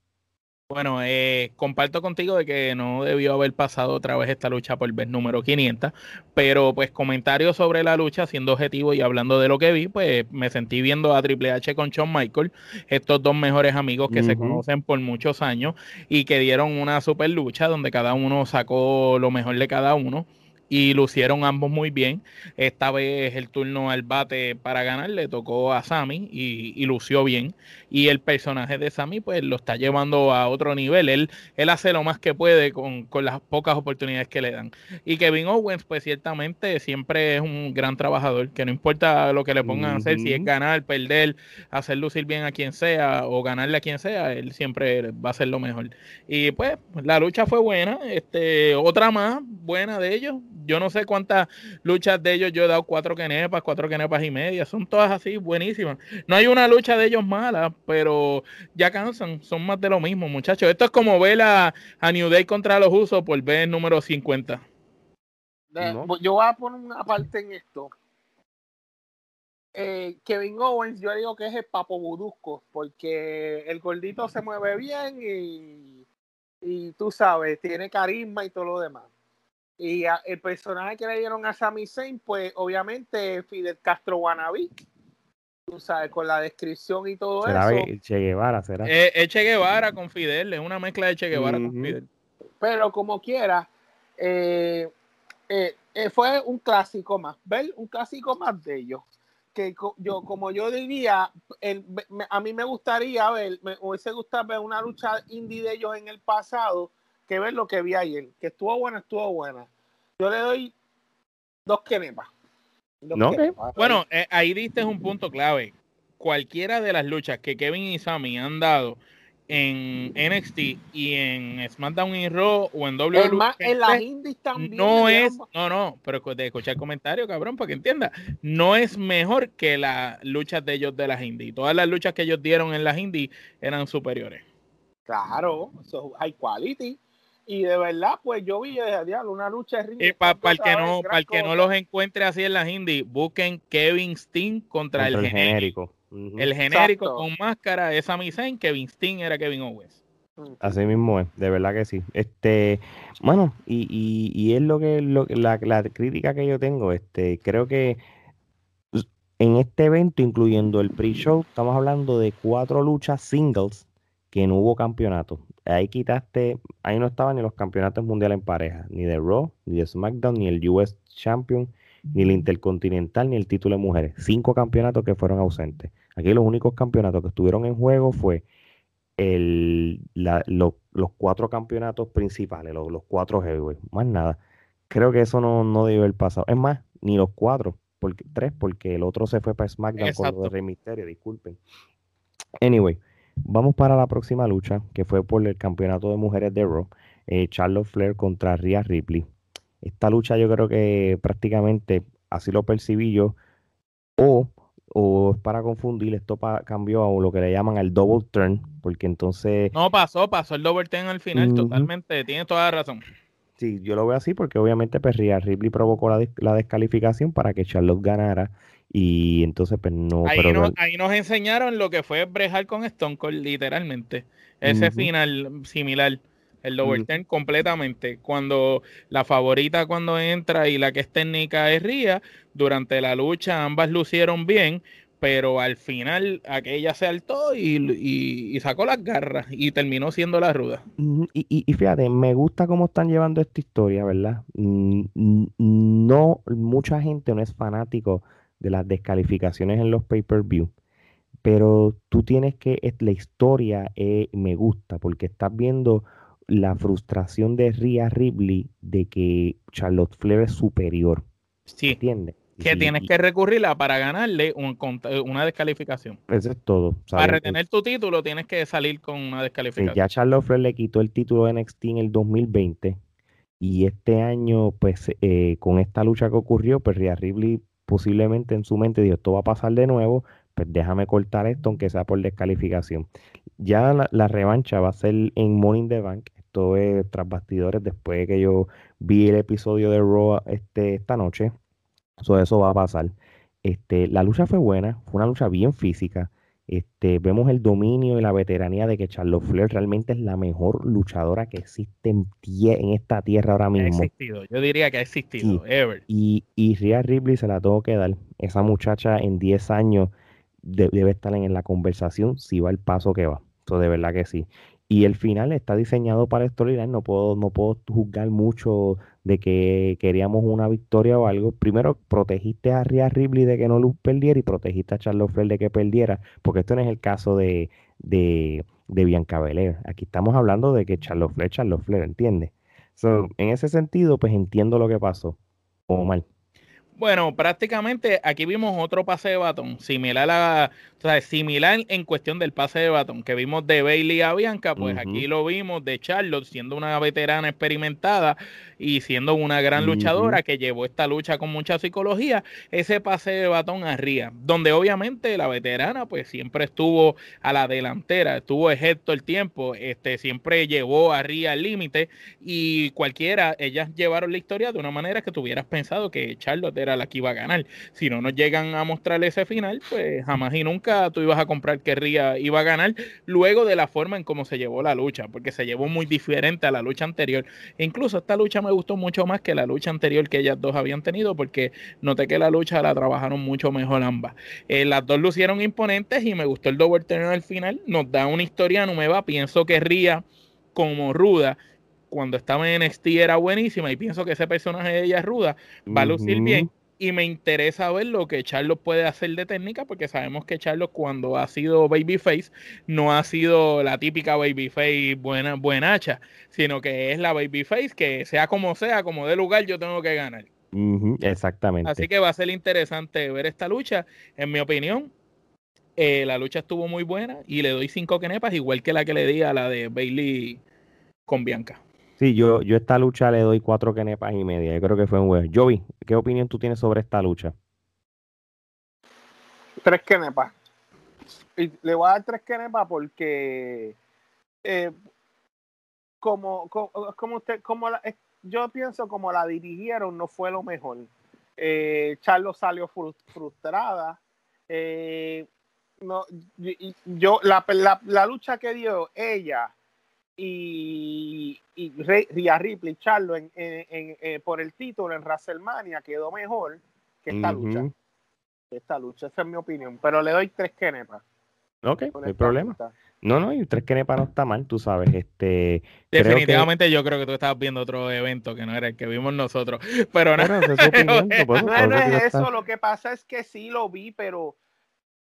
Bueno, eh, comparto contigo de que no debió haber pasado otra vez esta lucha por vez número 500, pero pues comentarios sobre la lucha, siendo objetivo y hablando de lo que vi, pues me sentí viendo a Triple H con Shawn Michael, estos dos mejores amigos que se conocen por muchos años y que dieron una super lucha donde cada uno sacó lo mejor de cada uno y lucieron ambos muy bien. Esta vez el turno al bate para ganar le tocó a Sammy y, lució bien. Y el personaje de Sammy pues lo está llevando a otro nivel. Él, él hace lo más que puede con, las pocas oportunidades que le dan. Y Kevin Owens pues ciertamente siempre es un gran trabajador, que no importa lo que le pongan a hacer, si es ganar, perder, hacer lucir bien a quien sea o ganarle a quien sea, él siempre va a ser lo mejor. Y pues la lucha fue buena, este, otra más buena de ellos yo no sé cuántas luchas de ellos yo he dado cuatro quenepas, cuatro quenepas y media. Son todas así, buenísimas. No hay una lucha de ellos mala, pero ya cansan. Son más de lo mismo, muchachos. Esto es como ver a, New Day contra los usos por ver número 50. Yo voy a poner una parte en esto. Eh, Kevin Owens, yo digo que es el papo budusco, porque el gordito se mueve bien y, y tú sabes, tiene carisma y todo lo demás. Y el personaje que le dieron a Sami Zayn, pues obviamente Fidel Castro Wannabe. Tú sabes, con la descripción y todo ¿Será eso. Che Guevara, será. Eh, es Che Guevara con Fidel, es una mezcla de Che Guevara con Fidel. Pero como quiera, eh, eh, fue un clásico más, ¿ver? Un clásico más de ellos. Que yo, como yo diría, a mí me gustaría ver, me hubiese gustado ver una lucha indie de ellos en el pasado que ver lo que vi ayer. Que estuvo buena, estuvo buena. Yo le doy dos quenepas. No, bueno, eh, ahí diste un punto clave. cualquiera de las luchas que Kevin y Sammy han dado en NXT y en SmackDown y Raw o en WWE. En, las indies también. No es, no, no, pero de escuchar el comentario, cabrón, para que entienda. No es mejor que las luchas de ellos de las indies. Todas las luchas que ellos dieron en las indies eran superiores. Claro, eso high quality. Y de verdad, pues yo vi una lucha de Para el que no, para el que no los encuentre así en las indies, busquen Kevin Steen contra, el, genérico. El genérico con máscara es Sami Zayn, Kevin Steen era Kevin Owens. Así mismo es, de verdad que sí. Este, bueno, y, y, y es lo que la, la, crítica que yo tengo, este, creo que en este evento, incluyendo el pre-show, estamos hablando de cuatro luchas singles que no hubo campeonato. Ahí quitaste, ahí no estaban ni los campeonatos mundiales en pareja, ni de Raw, ni de SmackDown, ni el US Champion, ni el Intercontinental, ni el título de mujeres. Cinco campeonatos que fueron ausentes. Aquí los únicos campeonatos que estuvieron en juego fue el, los cuatro campeonatos principales, los, cuatro heavyweight, más nada. Creo que eso no, no debió haber pasado. Es más, ni los cuatro, porque, tres, porque el otro se fue para SmackDown con lo de Rey Mysterio, disculpen. Anyway, vamos para la próxima lucha, que fue por el campeonato de mujeres de Raw, eh, Charlotte Flair contra Rhea Ripley. Esta lucha yo creo que prácticamente así lo percibí yo, o, o es para confundir, esto cambió a lo que le llaman el double turn, porque entonces... No, pasó, pasó el double turn al final, totalmente, tiene toda la razón. Sí, yo lo veo así porque obviamente pues Ripley provocó la, la, descalificación para que Charlotte ganara y entonces pues no... Ahí, pero, ahí nos enseñaron lo que fue brejar con Stone Cold literalmente, ese final similar el overturn completamente. Cuando la favorita cuando entra y la que es técnica es Ría, durante la lucha ambas lucieron bien, pero al final aquella se altó y, sacó las garras y terminó siendo la ruda. Y, y, fíjate, me gusta cómo están llevando esta historia, ¿verdad? No, mucha gente no es fanático de las descalificaciones en los pay-per-view, pero tú tienes que, la historia eh, me gusta porque estás viendo la frustración de Rhea Ripley de que Charlotte Flair es superior. Sí. ¿Entiendes? Que tienes que recurrirla para ganarle una descalificación. Eso es todo. Para retener tu título tienes que salir con una descalificación. ya Charlotte Flair le quitó el título de NXT en el 2020 y este año, pues eh, con esta lucha que ocurrió, pues Rhea Ripley posiblemente en su mente dijo, esto va a pasar de nuevo, pues déjame cortar esto aunque sea por descalificación. Ya la, revancha va a ser en Morning the Bank tras bastidores después de que yo vi el episodio de Raw este, esta noche. eso va a pasar. Este, la lucha fue buena, fue una lucha bien física. Este, vemos el dominio y la veteranía de que Charlotte Flair realmente es la mejor luchadora que existe en, esta tierra ahora mismo. yo diría que ha existido, ever. Y, y Rhea Ripley se la tengo que dar. Esa muchacha en 10 años debe estar en, la conversación si va el paso que va. Eso de verdad que sí. Y el final está diseñado para storyline. No puedo, no puedo juzgar mucho de que queríamos una victoria o algo. Primero, protegiste a Rhea Ripley de que no Luz perdiera y protegiste a Charlotte Flair de que perdiera, porque esto no es el caso de, de, de Bianca Belair. Aquí estamos hablando de que Charlotte Flair, Charlotte Flair, ¿entiendes? So, en ese sentido, pues entiendo lo que pasó. O mal. Bueno, prácticamente aquí vimos otro pase de batón, similar a, o sea, similar en cuestión del pase de batón que vimos de Bailey a Bianca, pues aquí lo vimos de Charlotte siendo una veterana experimentada y siendo una gran luchadora que llevó esta lucha con mucha psicología, ese pase de batón a Ría, donde obviamente la veterana pues siempre estuvo a la delantera, estuvo ejerto el tiempo, este siempre llevó a Ría al límite y cualquiera, ellas llevaron la historia de una manera que tuvieras pensado que Charlotte era la que iba a ganar. Si no nos llegan a mostrar ese final, pues jamás y nunca tú ibas a comprar que Ría iba a ganar luego de la forma en cómo se llevó la lucha, porque se llevó muy diferente a la lucha anterior. E incluso esta lucha me gustó mucho más que la lucha anterior que ellas dos habían tenido, porque noté que la lucha la trabajaron mucho mejor ambas. Eh, las dos lucieron imponentes y me gustó el double turn al final. Nos da una historia nueva. Pienso que Ría como ruda cuando estaba en NXT era buenísima y pienso que ese personaje de ella es ruda, va a lucir bien y me interesa ver lo que Charlos puede hacer de técnica porque sabemos que Charlos cuando ha sido babyface no ha sido la típica babyface buena buenacha, sino que es la babyface que sea como sea, como de lugar yo tengo que ganar. exactamente. Así que va a ser interesante ver esta lucha. En mi opinión, eh, la lucha estuvo muy buena y le doy cinco kenepas, igual que la que le di a la de Bailey con Bianca. Sí, yo, yo esta lucha le doy cuatro kenepas y media. Yo creo que fue un buen. Joey, ¿qué opinión tú tienes sobre esta lucha? Tres kenepas. Le voy a dar tres kenepas porque eh, como, como, usted, como la, yo pienso como la dirigieron no fue lo mejor. Eh, Charlo salió frustrada. Eh, no, yo la, la, lucha que dio ella y, y Rhea Ripley, Charlo en, en, eh, por el título en WrestleMania quedó mejor que esta lucha. Esta lucha, esa es mi opinión. Pero le doy tres kenepas. Ok, no hay problema. No, no, y tres kenepas no está mal, tú sabes. Este, Definitivamente yo creo que tú estabas viendo otro evento que no era el que vimos nosotros. Pero no, no es eso, lo que pasa es que sí lo vi, pero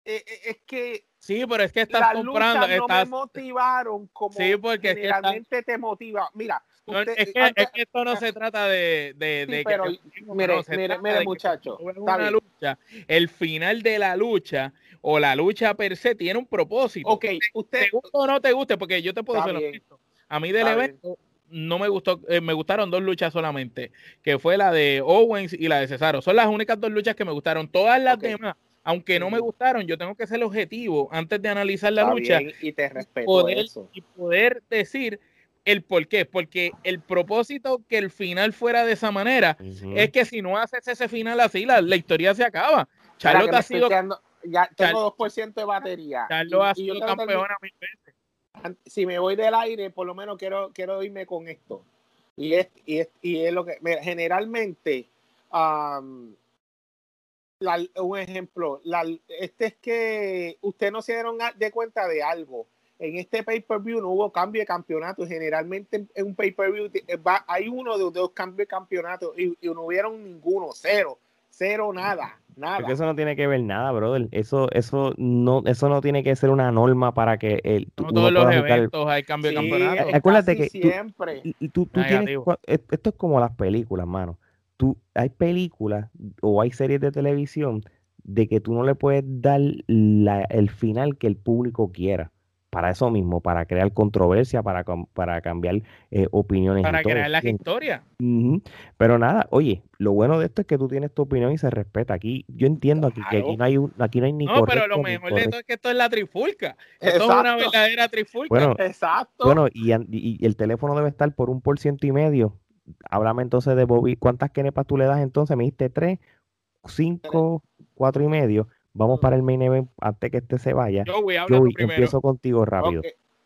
eh, eh, es que Sí, pero es que estás comprando. No me motivaron como sí, porque generalmente te motiva. Mira, es, que, es, que, esto no se trata de, de, de pero, mire, mire, mire, muchacho. Una lucha, el final de la lucha o la lucha per se tiene un propósito. Ok, usted. ¿Te gusta o no te guste? Porque yo te puedo decir A mí del evento no me gustó, eh, me gustaron dos luchas solamente, que fue la de Owens y la de Cesaro. Son las únicas dos luchas que me gustaron. Todas las demás aunque no me gustaron, yo tengo que ser objetivo antes de analizar la lucha y te respeto poder, eso. y poder decir el por qué, porque el propósito que el final fuera de esa manera es que si no haces ese final así, la, historia se acaba. Charlotte ha sido ya tengo 2% de batería. Charlotte ha sido campeona mil veces. Si me voy del aire, por lo menos quiero quiero irme con esto. Y es, y es, y es lo que generalmente un ejemplo, este es que ustedes no se dieron de cuenta de algo. En este pay-per-view no hubo cambio de campeonato. Generalmente en un pay-per-view eh, hay uno de dos cambios de campeonato y, no hubieron ninguno, cero, cero, nada, nada. Porque eso no tiene que ver nada, brother. Eso, eso no, eso no tiene que ser una norma para que el. No todos los eventos hay cambio de campeonato. Acuérdate que siempre. tú tienes, esto es como las películas, mano tú, hay películas o hay series de televisión de que tú no le puedes dar el final que el público quiera. Para eso mismo, para crear controversia, para, para cambiar eh, opiniones. Para crear las historias. Pero nada, oye, lo bueno de esto es que tú tienes tu opinión y se respeta. Aquí, yo entiendo aquí, que aquí no hay aquí no hay ni No, pero lo mejor de todo es que esto es la trifulca. Esto es una verdadera trifulca. Bueno, Exacto. Bueno, y, y, el teléfono debe estar por un por ciento y medio háblame entonces de Bobby. ¿Cuántas kenepas tú le das entonces? Me diste tres, cinco, cuatro y medio. Vamos para el main event antes que este se vaya. Yo voy, Joey empiezo contigo rápido.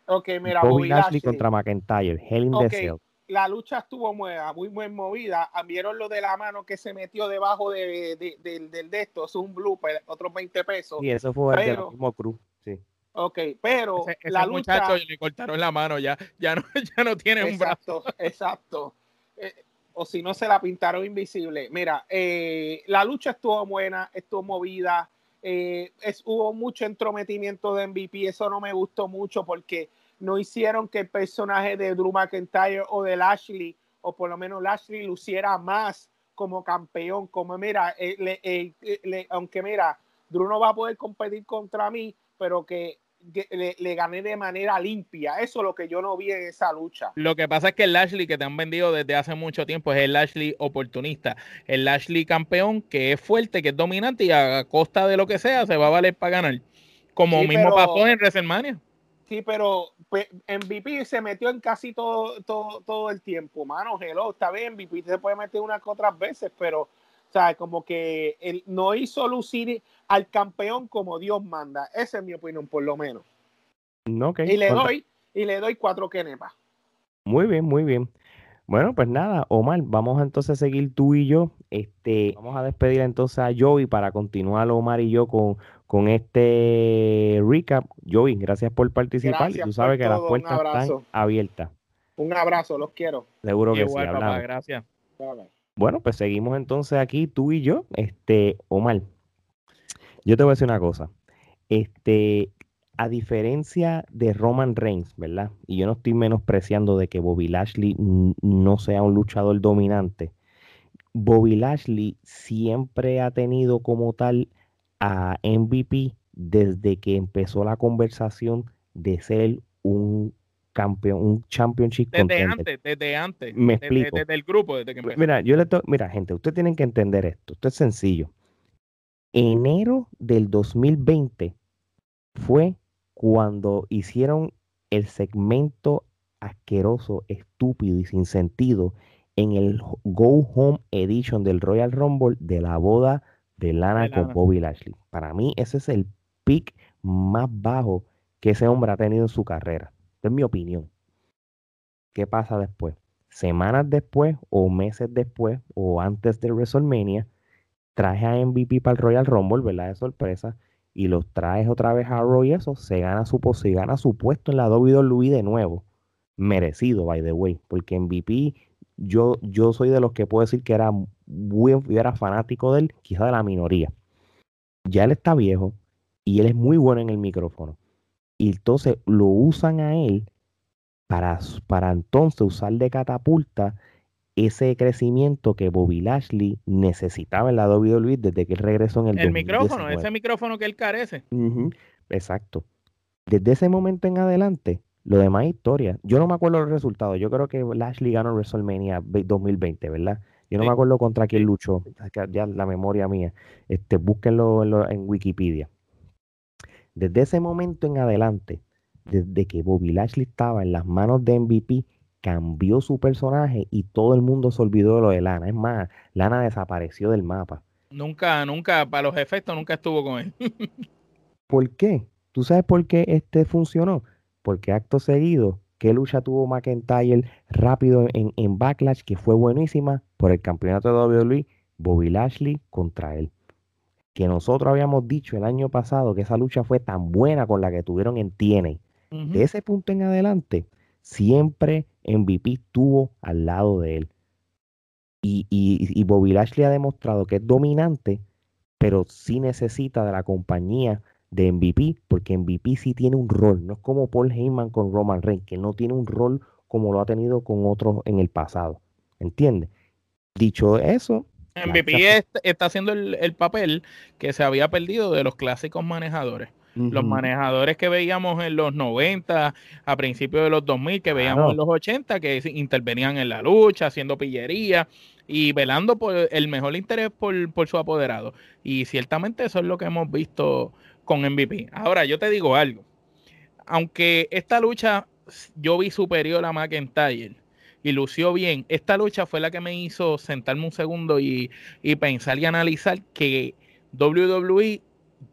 Okay. mira, Bobby, Lashley, contra McIntyre, Hell in the La lucha estuvo muy, muy, muy movida. Vieron lo de la mano que se metió debajo de, del de esto. Es un blooper, otros 20 pesos. Y eso fue el mismo cruz. Sí. Ok, pero la lucha. le cortaron la mano ya, ya no, ya no tiene un brazo. Exacto. Eh, o si no se la pintaron invisible. Mira, eh, la lucha estuvo buena, estuvo movida, eh, es, hubo mucho entrometimiento de MVP, eso no me gustó mucho porque no hicieron que el personaje de Drew McIntyre o de Lashley, o por lo menos Lashley, luciera más como campeón, como mira, aunque mira, Drew no va a poder competir contra mí, pero que le, le, gané de manera limpia. Eso es lo que yo no vi en esa lucha. Lo que pasa es que el Lashley que te han vendido desde hace mucho tiempo es el Lashley oportunista. El Lashley campeón que es fuerte, que es dominante y a costa de lo que sea se va a valer para ganar. Como mismo pasó en WrestleMania. Sí, pero pues, MVP se metió en casi todo, todo, todo el tiempo. Mano, hello, está bien, MVP se puede meter unas otras veces, pero o sea, como que él no hizo lucir al campeón como Dios manda. Esa es mi opinión, por lo menos. Okay. Y le doy, y le doy cuatro kenepas. Muy bien, muy bien. Bueno, pues nada, Omar, vamos entonces a seguir tú y yo. Este, vamos a despedir entonces a Joey para continuar Omar y yo con, con este recap. Joey, gracias por participar. tú sabes que las puertas están abiertas. Un abrazo, los quiero. Seguro que sí. Papá, gracias. Bueno, pues seguimos entonces aquí tú y yo. Este, Omar, yo te voy a decir una cosa. Este, a diferencia de Roman Reigns, ¿verdad? Y yo no estoy menospreciando de que Bobby Lashley no sea un luchador dominante. Bobby Lashley siempre ha tenido como tal a MVP desde que empezó la conversación de ser un campeón, un championship desde antes, desde antes. Me explico. Desde, el grupo, desde que empezó. Mira, yo le mira, gente, ustedes tienen que entender esto. Esto es sencillo. Enero del 2020 fue cuando hicieron el segmento asqueroso, estúpido y sin sentido en el Go Home Edition del Royal Rumble de la boda de Lana, con Bobby Lashley. Para mí ese es el pick más bajo que ese hombre ha tenido en su carrera. Es mi opinión. ¿Qué pasa después? Semanas después o meses después o antes de WrestleMania, traje a MVP para el Royal Rumble, ¿verdad? De sorpresa. Y los traes otra vez a Roy eso, se gana su, se gana su puesto en la WWE de nuevo. Merecido, by the way, porque MVP yo, yo soy de los que puedo decir que era era fanático de él, quizá de la minoría. Ya él está viejo y él es muy bueno en el micrófono. Y entonces lo usan a él para, para entonces usar de catapulta ese crecimiento que Bobby Lashley necesitaba en la WWE desde que él regresó en el El micrófono, ese micrófono que él carece. exacto. Desde ese momento en adelante, lo demás historia. Yo no me acuerdo los resultados. Yo creo que Lashley ganó WrestleMania 2020, ¿verdad? Yo no me acuerdo contra quién luchó. Ya la memoria mía. Este, búsquenlo en, Wikipedia. Desde ese momento en adelante, desde que Bobby Lashley estaba en las manos de MVP, cambió su personaje y todo el mundo se olvidó de lo de Lana. Es más, Lana desapareció del mapa. Nunca, nunca, para los efectos, nunca estuvo con él. ¿Por qué? ¿Tú sabes por qué este funcionó? porque acto seguido, ¿qué lucha tuvo McIntyre rápido en, en Backlash que fue buenísima por el campeonato de WWE? Bobby Lashley contra él. Que nosotros habíamos dicho el año pasado que esa lucha fue tan buena con la que tuvieron en TNA. De ese punto en adelante, siempre MVP estuvo al lado de él. Y, y, Bobby Lashley ha demostrado que es dominante, pero sí necesita de la compañía de MVP, porque MVP sí tiene un rol, no es como Paul Heyman con Roman Reigns, que no tiene un rol como lo ha tenido con otros en el pasado. ¿Entiendes? Dicho eso. MVP está haciendo el, papel que se había perdido de los clásicos manejadores. Los manejadores que veíamos en los 90, a principios de los 2000, que veíamos en los 80, que intervenían en la lucha, haciendo pillería y velando por el mejor interés por, por su apoderado. Y ciertamente eso es lo que hemos visto con MVP. Ahora, yo te digo algo. Aunque esta lucha yo vi superior a McIntyre y lució bien, esta lucha fue la que me hizo sentarme un segundo y, y pensar y analizar que WWE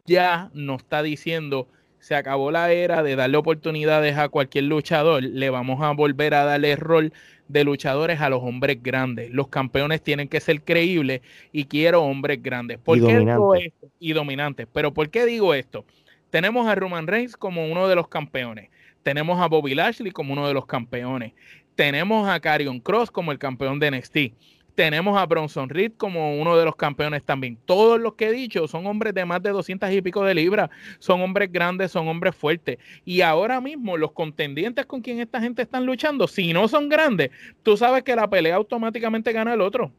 ya nos está diciendo se acabó la era de darle oportunidades a cualquier luchador, le vamos a volver a darle rol de luchadores a los hombres grandes. Los campeones tienen que ser creíbles y quiero hombres grandes. ¿Por y qué dominantes. esto? Y dominantes. Pero ¿por qué digo esto? Tenemos a Roman Reigns como uno de los campeones. Tenemos a Bobby Lashley como uno de los campeones. Tenemos a Carion Cross como el campeón de NXT tenemos a Bronson Reed como uno de los campeones también. Todos los que he dicho son hombres de más de 200 y pico de libras, son hombres grandes, son hombres fuertes. Y ahora mismo los contendientes con quien esta gente están luchando, si no son grandes, tú sabes que la pelea automáticamente gana el otro.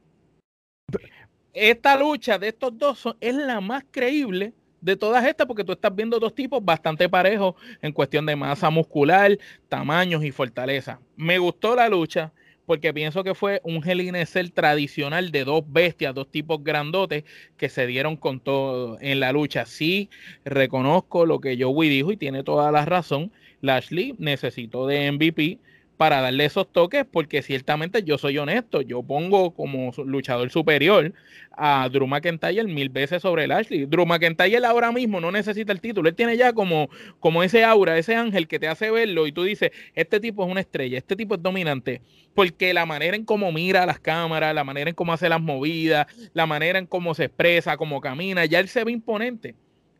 Esta lucha de estos dos es la más creíble de todas estas, porque tú estás viendo dos tipos bastante parejos en cuestión de masa muscular, tamaños y fortaleza. Me gustó la lucha porque pienso que fue un Hell tradicional de dos bestias, dos tipos grandotes que se dieron con todo en la lucha. Sí, reconozco lo que Joey dijo y tiene toda la razón. Lashley necesitó de MVP para darle esos toques, porque ciertamente yo soy honesto, yo pongo como luchador superior a Drew McIntyre mil veces sobre Lashley. Drew McIntyre ahora mismo no necesita el título, él tiene ya como, como ese aura, ese ángel que te hace verlo y tú dices, este tipo es una estrella, este tipo es dominante, porque la manera en cómo mira las cámaras, la manera en cómo hace las movidas, la manera en cómo se expresa, cómo camina, ya él se ve imponente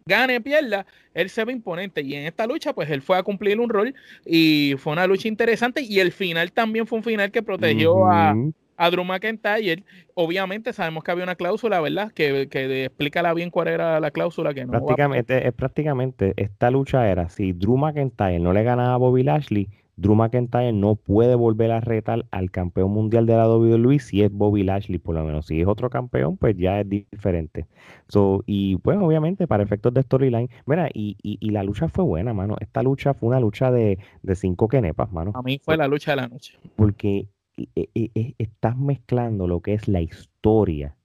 gane, pierda, él se ve imponente. Y en esta lucha, pues él fue a cumplir un rol y fue una lucha interesante. Y el final también fue un final que protegió a, a Drew McIntyre. Obviamente sabemos que había una cláusula, ¿verdad? Que, que explícala bien cuál era la cláusula que no prácticamente, es prácticamente esta lucha era si Drew McIntyre no le ganaba a Bobby Lashley, Drew McIntyre no puede volver a retar al campeón mundial de la WWE si es Bobby Lashley, por lo menos. Si es otro campeón, pues ya es diferente. So, y pues obviamente para efectos de storyline, mira, y, y, la lucha fue buena, mano. Esta lucha fue una lucha de, de cinco kenepas, mano. A mí fue la lucha de la noche. Porque e, e, e, estás mezclando lo que es la historia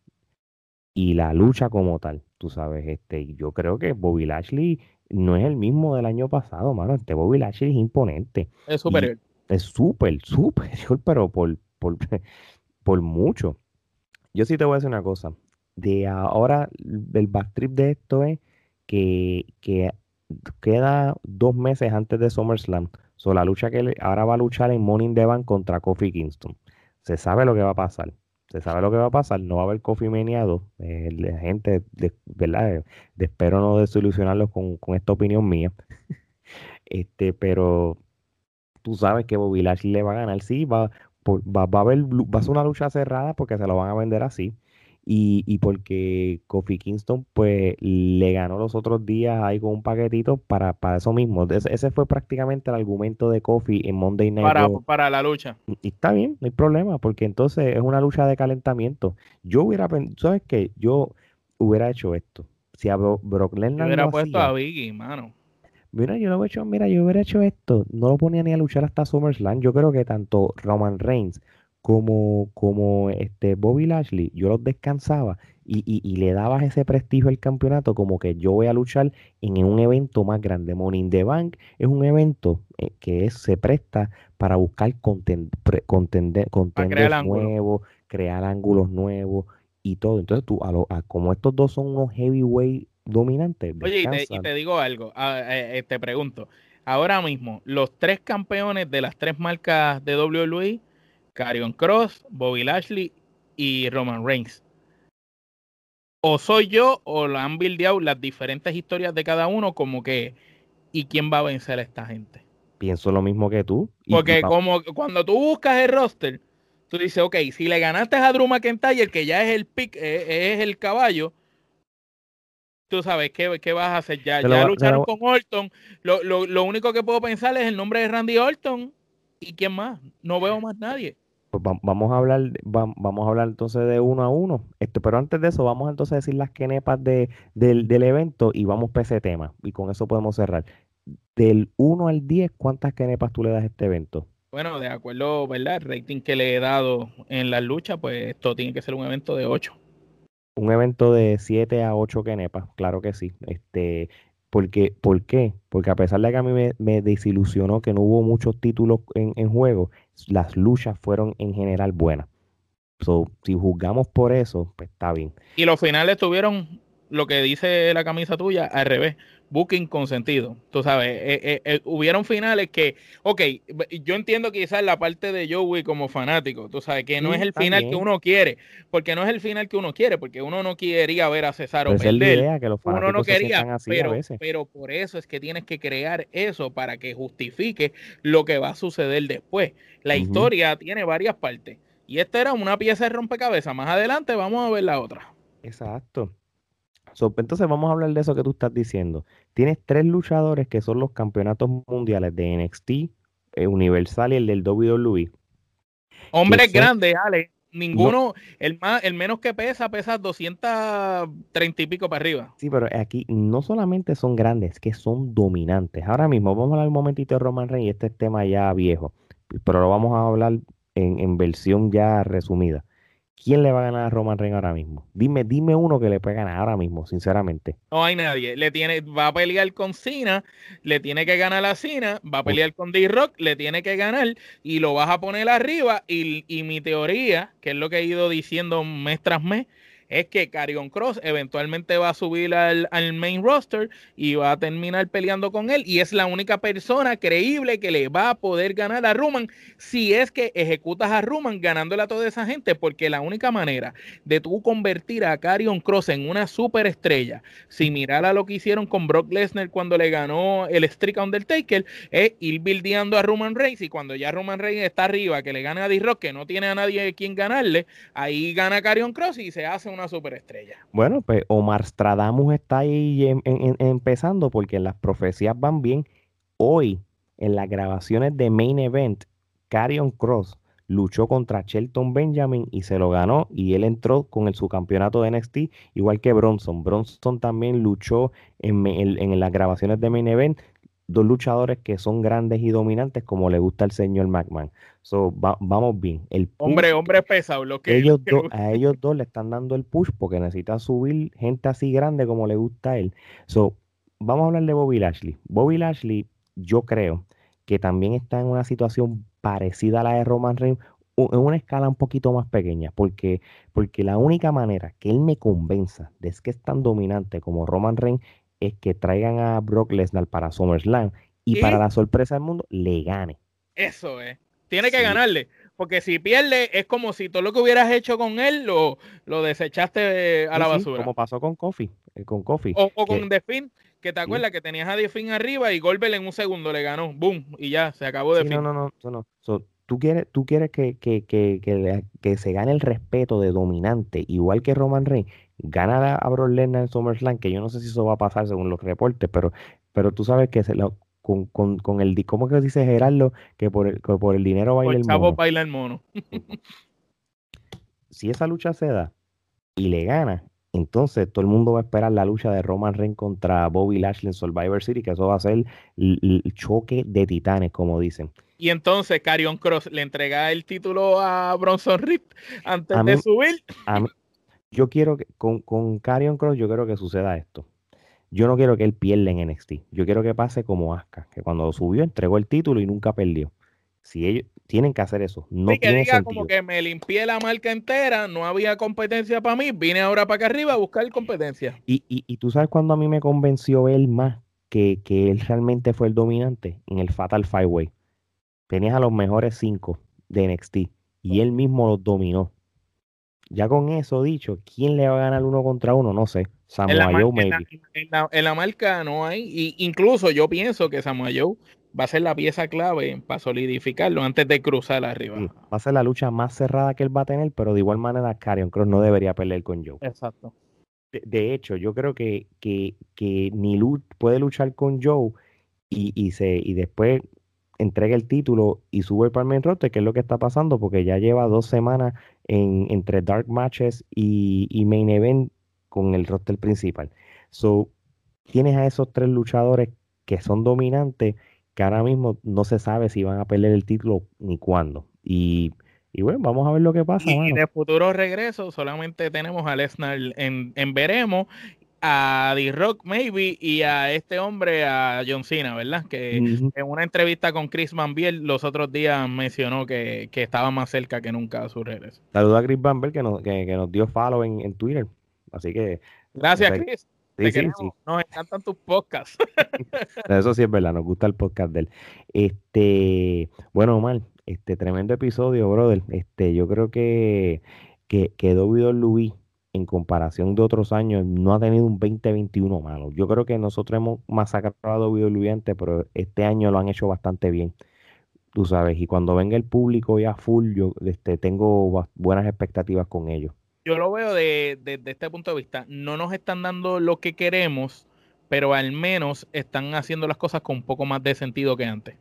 y la lucha como tal, tú sabes, este, yo creo que Bobby Lashley no es el mismo del año pasado, mano, este Bobby Lashley es imponente. Es superior. Es súper, superior, pero por, por, por mucho. Yo sí te voy a decir una cosa, de ahora el backtrip de esto es que, que queda dos meses antes de SummerSlam, so, la lucha que ahora va a luchar en Morning Devan contra Kofi Kingston. Se sabe lo que va a pasar se sabe lo que va a pasar, no va a haber Coffee Mania eh, la gente, ¿verdad? De, espero no desilusionarlos con, con esta opinión mía. este, pero tú sabes que Bobby le va a ganar, sí, va, va, va, a haber, va a ser una lucha cerrada porque se lo van a vender así y, y porque Kofi Kingston pues le ganó los otros días ahí con un paquetito para, para eso mismo. Ese, fue prácticamente el argumento de Kofi en Monday Night para, Para la lucha. Y está bien, no hay problema, porque entonces es una lucha de calentamiento. Yo hubiera, ¿sabes qué? Yo hubiera hecho esto. Si a Brock Lesnar hubiera puesto a Biggie, mano. Mira, yo lo hubiera hecho, mira, yo hubiera hecho esto. No lo ponía ni a luchar hasta SummerSlam. Yo creo que tanto Roman Reigns como, como este Bobby Lashley, yo los descansaba y, y, le dabas ese prestigio al campeonato como que yo voy a luchar en un evento más grande. Money in the Bank es un evento eh, que se presta para buscar contender, nuevos, crear ángulos nuevos y todo. Entonces tú, a como estos dos son unos heavyweight dominantes. Oye, y te, digo algo, eh, eh, te pregunto, ahora mismo, los tres campeones de las tres marcas de WWE Carion Cross, Bobby Lashley y Roman Reigns. O soy yo o lo han buildeado las diferentes historias de cada uno como que ¿y quién va a vencer a esta gente? Pienso lo mismo que tú. Porque como cuando tú buscas el roster, tú dices, ok, si le ganaste a Drew McIntyre, que ya es el pick, es, el caballo, tú sabes qué, qué, vas a hacer. Ya, ya lucharon con Orton. Lo, lo, lo, único que puedo pensar es el nombre de Randy Orton. ¿Y quién más? No veo más nadie. Pues vamos a hablar, vamos a hablar entonces de uno a uno. Esto, pero antes de eso, vamos entonces a decir las quenepas de, del, evento y vamos para ese tema. Y con eso podemos cerrar. Del 1 al 10, ¿cuántas quenepas tú le das a este evento? Bueno, de acuerdo, ¿verdad? El rating que le he dado en la lucha, pues esto tiene que ser un evento de 8. Un evento de 7 a 8 quenepas, claro que sí. Este, porque, ¿Por qué? Porque a pesar de que a mí me, desilusionó que no hubo muchos títulos en, juego, las luchas fueron en general buenas. si juzgamos por eso, pues está bien. Y los finales tuvieron lo que dice la camisa tuya al revés booking consentido. Tú sabes, eh, eh, eh, hubieron finales que, ok, yo entiendo quizás la parte de Joey como fanático, tú sabes, que no es el final que uno quiere, porque no es el final que uno quiere, porque uno no quería ver a César o perder. que los uno no quería, pero, pero por eso es que tienes que crear eso para que justifique lo que va a suceder después. La historia tiene varias partes. Y esta era una pieza de rompecabezas. Más adelante vamos a ver la otra. Exacto entonces vamos a hablar de eso que tú estás diciendo. Tienes tres luchadores que son los campeonatos mundiales de NXT, eh, Universal y el del WWE. Hombres grandes, Ale. Ninguno, el más, el menos que pesa, pesa 230 y pico para arriba. Sí, pero aquí no solamente son grandes, que son dominantes. Ahora mismo, vamos a hablar un momentito de Roman Reigns, este es tema ya viejo, pero lo vamos a hablar en versión ya resumida. ¿Quién le va a ganar a Roman Reigns ahora mismo? Dime, dime uno que le puede ganar ahora mismo, sinceramente. No hay nadie. Le tiene, va a pelear con Cena, le tiene que ganar a Cena, va a pelear con D-Rock, le tiene que ganar y lo vas a poner arriba. Y, y mi teoría, que es lo que he ido diciendo mes tras mes, es que Carion Cross eventualmente va a subir al, main roster y va a terminar peleando con él y es la única persona creíble que le va a poder ganar a Roman si es que ejecutas a Roman ganándole a toda esa gente porque la única manera de tú convertir a Carion Cross en una superestrella similar a lo que hicieron con Brock Lesnar cuando le ganó el streak Undertaker es ir buildeando a Roman Reigns y cuando ya Roman Reigns está arriba que le gane a D-Rock que no tiene a nadie quien ganarle ahí gana Carion Cross y se hace una superestrella. Bueno, pues Omar Stradamus está ahí empezando porque las profecías van bien. Hoy, en las grabaciones de Main Event, Carion Cross luchó contra Shelton Benjamin y se lo ganó y él entró con el subcampeonato de NXT igual que Bronson. Bronson también luchó en, en, las grabaciones de Main Event, dos luchadores que son grandes y dominantes como le gusta al señor McMahon. So, vamos bien. El hombre, hombre pesado. Lo que ellos a ellos dos le están dando el push porque necesitan subir gente así grande como le gusta a él. So, vamos a hablar de Bobby Lashley. Bobby Lashley, yo creo que también está en una situación parecida a la de Roman Reigns, en una escala un poquito más pequeña, porque, porque la única manera que él me convenza de que es tan dominante como Roman Reigns es que traigan a Brock Lesnar para SummerSlam y, para la sorpresa del mundo le gane. Eso es. Tiene que ganarle. Porque si pierde, es como si todo lo que hubieras hecho con él lo, lo desechaste a la basura. como pasó con Kofi. Eh, con Kofi o, con The Finn, que te acuerdas que tenías a The Finn arriba y Goldberg en un segundo le ganó. Boom. Y ya, se acabó The No, no, no. no, tú quieres, tú quieres que, que, que, que, se gane el respeto de dominante, igual que Roman Reigns. Gana a Brock Lesnar en SummerSlam, que yo no sé si eso va a pasar según los reportes, pero, pero tú sabes que se lo, con, con, con, el, ¿cómo que dice Gerardo? Que por el, por el dinero baila el, mono. baila el mono. si esa lucha se da y le gana, entonces todo el mundo va a esperar la lucha de Roman Reigns contra Bobby Lashley en Survivor City, que eso va a ser el, choque de titanes, como dicen. Y entonces Carion Cross le entrega el título a Bronson Reed antes de subir. yo quiero que con, con Carion Cross, yo quiero que suceda esto yo no quiero que él pierda en NXT. Yo quiero que pase como Asuka, que cuando subió entregó el título y nunca perdió. Si ellos tienen que hacer eso, no sí, que diga como que me limpié la marca entera, no había competencia para mí, vine ahora para acá arriba a buscar competencia. Y, y, y tú sabes cuando a mí me convenció él más que, que él realmente fue el dominante en el Fatal Five Way. Tenías a los mejores cinco de NXT y él mismo los dominó. Ya con eso dicho, ¿quién le va a ganar uno contra uno? No sé. Samoa Joe, maybe. En la, marca no hay. Y incluso yo pienso que Samoa Joe va a ser la pieza clave para solidificarlo antes de cruzar arriba. va a ser la lucha más cerrada que él va a tener, pero de igual manera Carion Cross no debería pelear con Joe. Exacto. De, hecho, yo creo que, que, que ni puede luchar con Joe y, y, se, y después entrega el título y sube el main roster, que es lo que está pasando, porque ya lleva dos semanas en, entre Dark Matches y, Main Event con el roster principal. So, tienes a esos tres luchadores que son dominantes, que ahora mismo no se sabe si van a pelear el título ni cuándo. Y, bueno, vamos a ver lo que pasa. Y, de futuro regreso solamente tenemos a Lesnar en, en Veremos a D-Rock, maybe, y a este hombre, a John Cena, ¿verdad? Que en una entrevista con Chris Van Biel los otros días mencionó que, estaba más cerca que nunca a su regreso. Saluda a Chris Van Biel que nos, que, nos dio follow en, Twitter. Así que. Gracias, Chris. Nos encantan tus podcasts. Eso sí es verdad, nos gusta el podcast de él. Este, bueno, Omar, este tremendo episodio, brother. Este, yo creo que, que quedó Luis en comparación de otros años, no ha tenido un 2021 malo. Yo creo que nosotros hemos masacrado videoluyantes, pero este año lo han hecho bastante bien. Tú sabes, y cuando venga el público ya full, yo este, tengo buenas expectativas con ellos. Yo lo veo desde de, este punto de vista. No nos están dando lo que queremos, pero al menos están haciendo las cosas con un poco más de sentido que antes.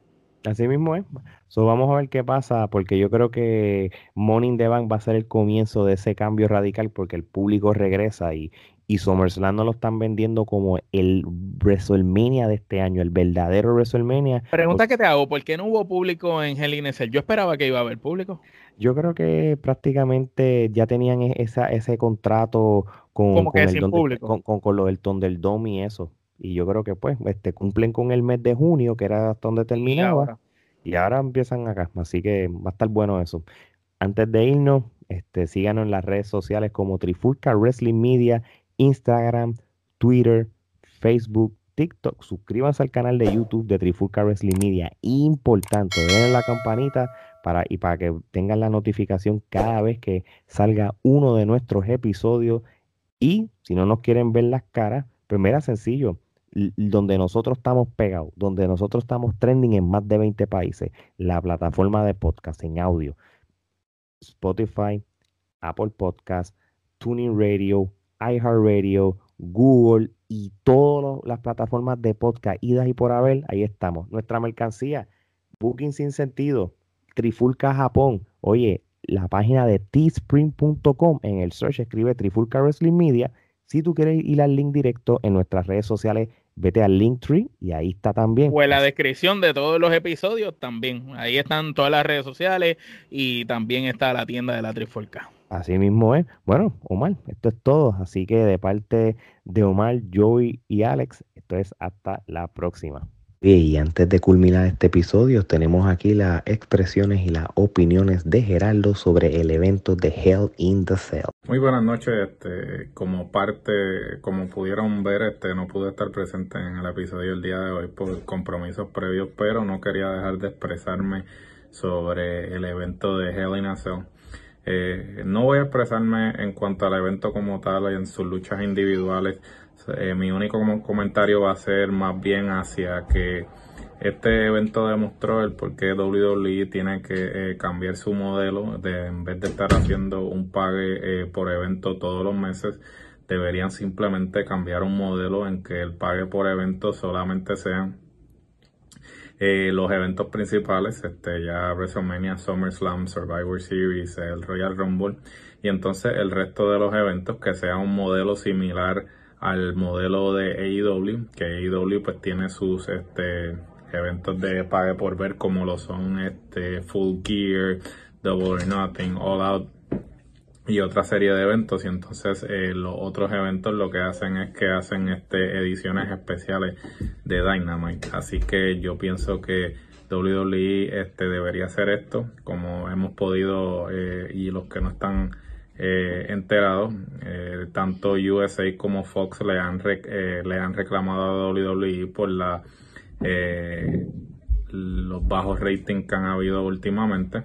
Así mismo es. So, vamos a ver qué pasa, porque yo creo que Morning the Bank va a ser el comienzo de ese cambio radical, porque el público regresa y, y SummerSlam no lo están vendiendo como el WrestleMania de este año, el verdadero WrestleMania. Pregunta que te hago, ¿por qué no hubo público en Hell in Cell? Yo esperaba que iba a haber público. Yo creo que prácticamente ya tenían e, esa, ese contrato con, con, el público? con, con, lo del Thunderdome y eso. Y yo creo que pues este, cumplen con el mes de junio, que era hasta donde terminaba. Y ahora, empiezan acá. Así que va a estar bueno eso. Antes de irnos, este, síganos en las redes sociales como Trifulca Wrestling Media, Instagram, Twitter, Facebook, TikTok. Suscríbanse al canal de YouTube de Trifulca Wrestling Media. Importante, den la campanita para, y para que tengan la notificación cada vez que salga uno de nuestros episodios. Y si no nos quieren ver las caras, pues mira, sencillo, donde nosotros estamos pegados, donde nosotros estamos trending en más de 20 países, la plataforma de podcast en audio, Spotify, Apple Podcast, Tuning Radio, iHeartRadio, Google y todas las plataformas de podcast, idas y por haber, ahí estamos. Nuestra mercancía, Booking sin sentido, Trifulca Japón. Oye, la página de teespring.com, en el search escribe Trifulca Wrestling Media. Si tú quieres ir al link directo en nuestras redes sociales, vete al Linktree y ahí está también. O en la descripción de todos los episodios también. Ahí están todas las redes sociales y también está la tienda de la Trifulca. Así mismo es. Bueno, Omar, esto es todo. Así que de parte de Omar, Joey y Alex, esto es hasta la próxima. Y antes de culminar este episodio, tenemos aquí las expresiones y las opiniones de Geraldo sobre el evento de Hell in the Cell. Muy buenas noches, este, como parte, como pudieron ver, este, no pude estar presente en el episodio el día de hoy por compromisos previos, pero no quería dejar de expresarme sobre el evento de Hell in a Cell. Eh, no voy a expresarme en cuanto al evento como tal y en sus luchas individuales. Eh, mi único comentario va a ser más bien hacia que este evento demostró el por qué WWE tiene que eh, cambiar su modelo de en vez de estar haciendo un pague por evento todos los meses deberían simplemente cambiar un modelo en que el pague por evento solamente sean eh, los eventos principales, este, ya WrestleMania, SummerSlam, Survivor Series, el Royal Rumble, y entonces el resto de los eventos que sea un modelo similar al modelo de AEW, que AEW pues tiene sus este, eventos de pague por ver como lo son este Full Gear, Double or Nothing, All Out y otra serie de eventos. Y entonces eh, los otros eventos lo que hacen es que hacen este ediciones especiales de Dynamite. Así que yo pienso que WWE este debería hacer esto como hemos podido eh, y los que no están eh, enterados tanto USA como Fox le han le han reclamado a WWE por la los bajos ratings que han habido últimamente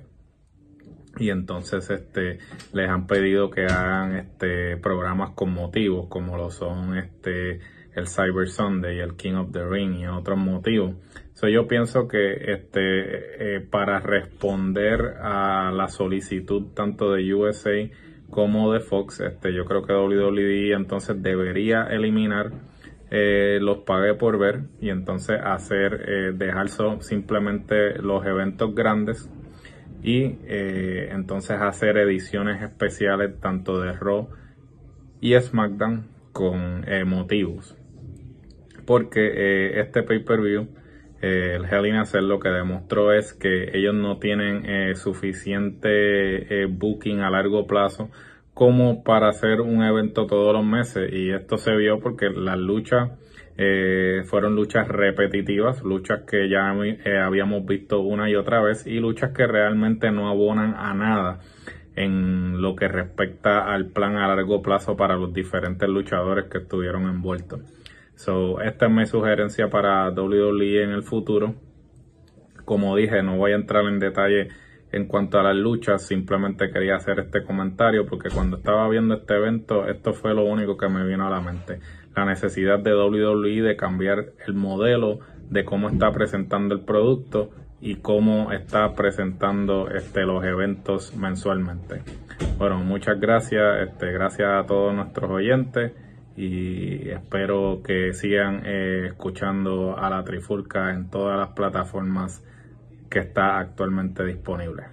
y entonces este les han pedido que hagan este programas con motivos como lo son este el Cyber Sunday, el King of the Ring y otros motivos. Yo pienso que este eh, para responder a la solicitud tanto de USA como de Fox, este yo creo que WWE entonces debería eliminar eh, los pague por ver y entonces hacer eh, dejar simplemente los eventos grandes y eh, entonces hacer ediciones especiales tanto de Raw y SmackDown con motivos. Porque este pay-per-view, el Hell in a Cell, lo que demostró es que ellos no tienen suficiente booking a largo plazo como para hacer un evento todos los meses. Y esto se vio porque las luchas eh, fueron luchas repetitivas, luchas que ya eh, habíamos visto una y otra vez y luchas que realmente no abonan a nada en lo que respecta al plan a largo plazo para los diferentes luchadores que estuvieron envueltos. So, esta es mi sugerencia para WWE en el futuro. Como dije, no voy a entrar en detalle en cuanto a las luchas, simplemente quería hacer este comentario porque cuando estaba viendo este evento, esto fue lo único que me vino a la mente la necesidad de WWE de cambiar el modelo de cómo está presentando el producto y cómo está presentando este, los eventos mensualmente. Bueno, muchas gracias, este, gracias a todos nuestros oyentes y espero que sigan eh, escuchando a la Trifulca en todas las plataformas que está actualmente disponible.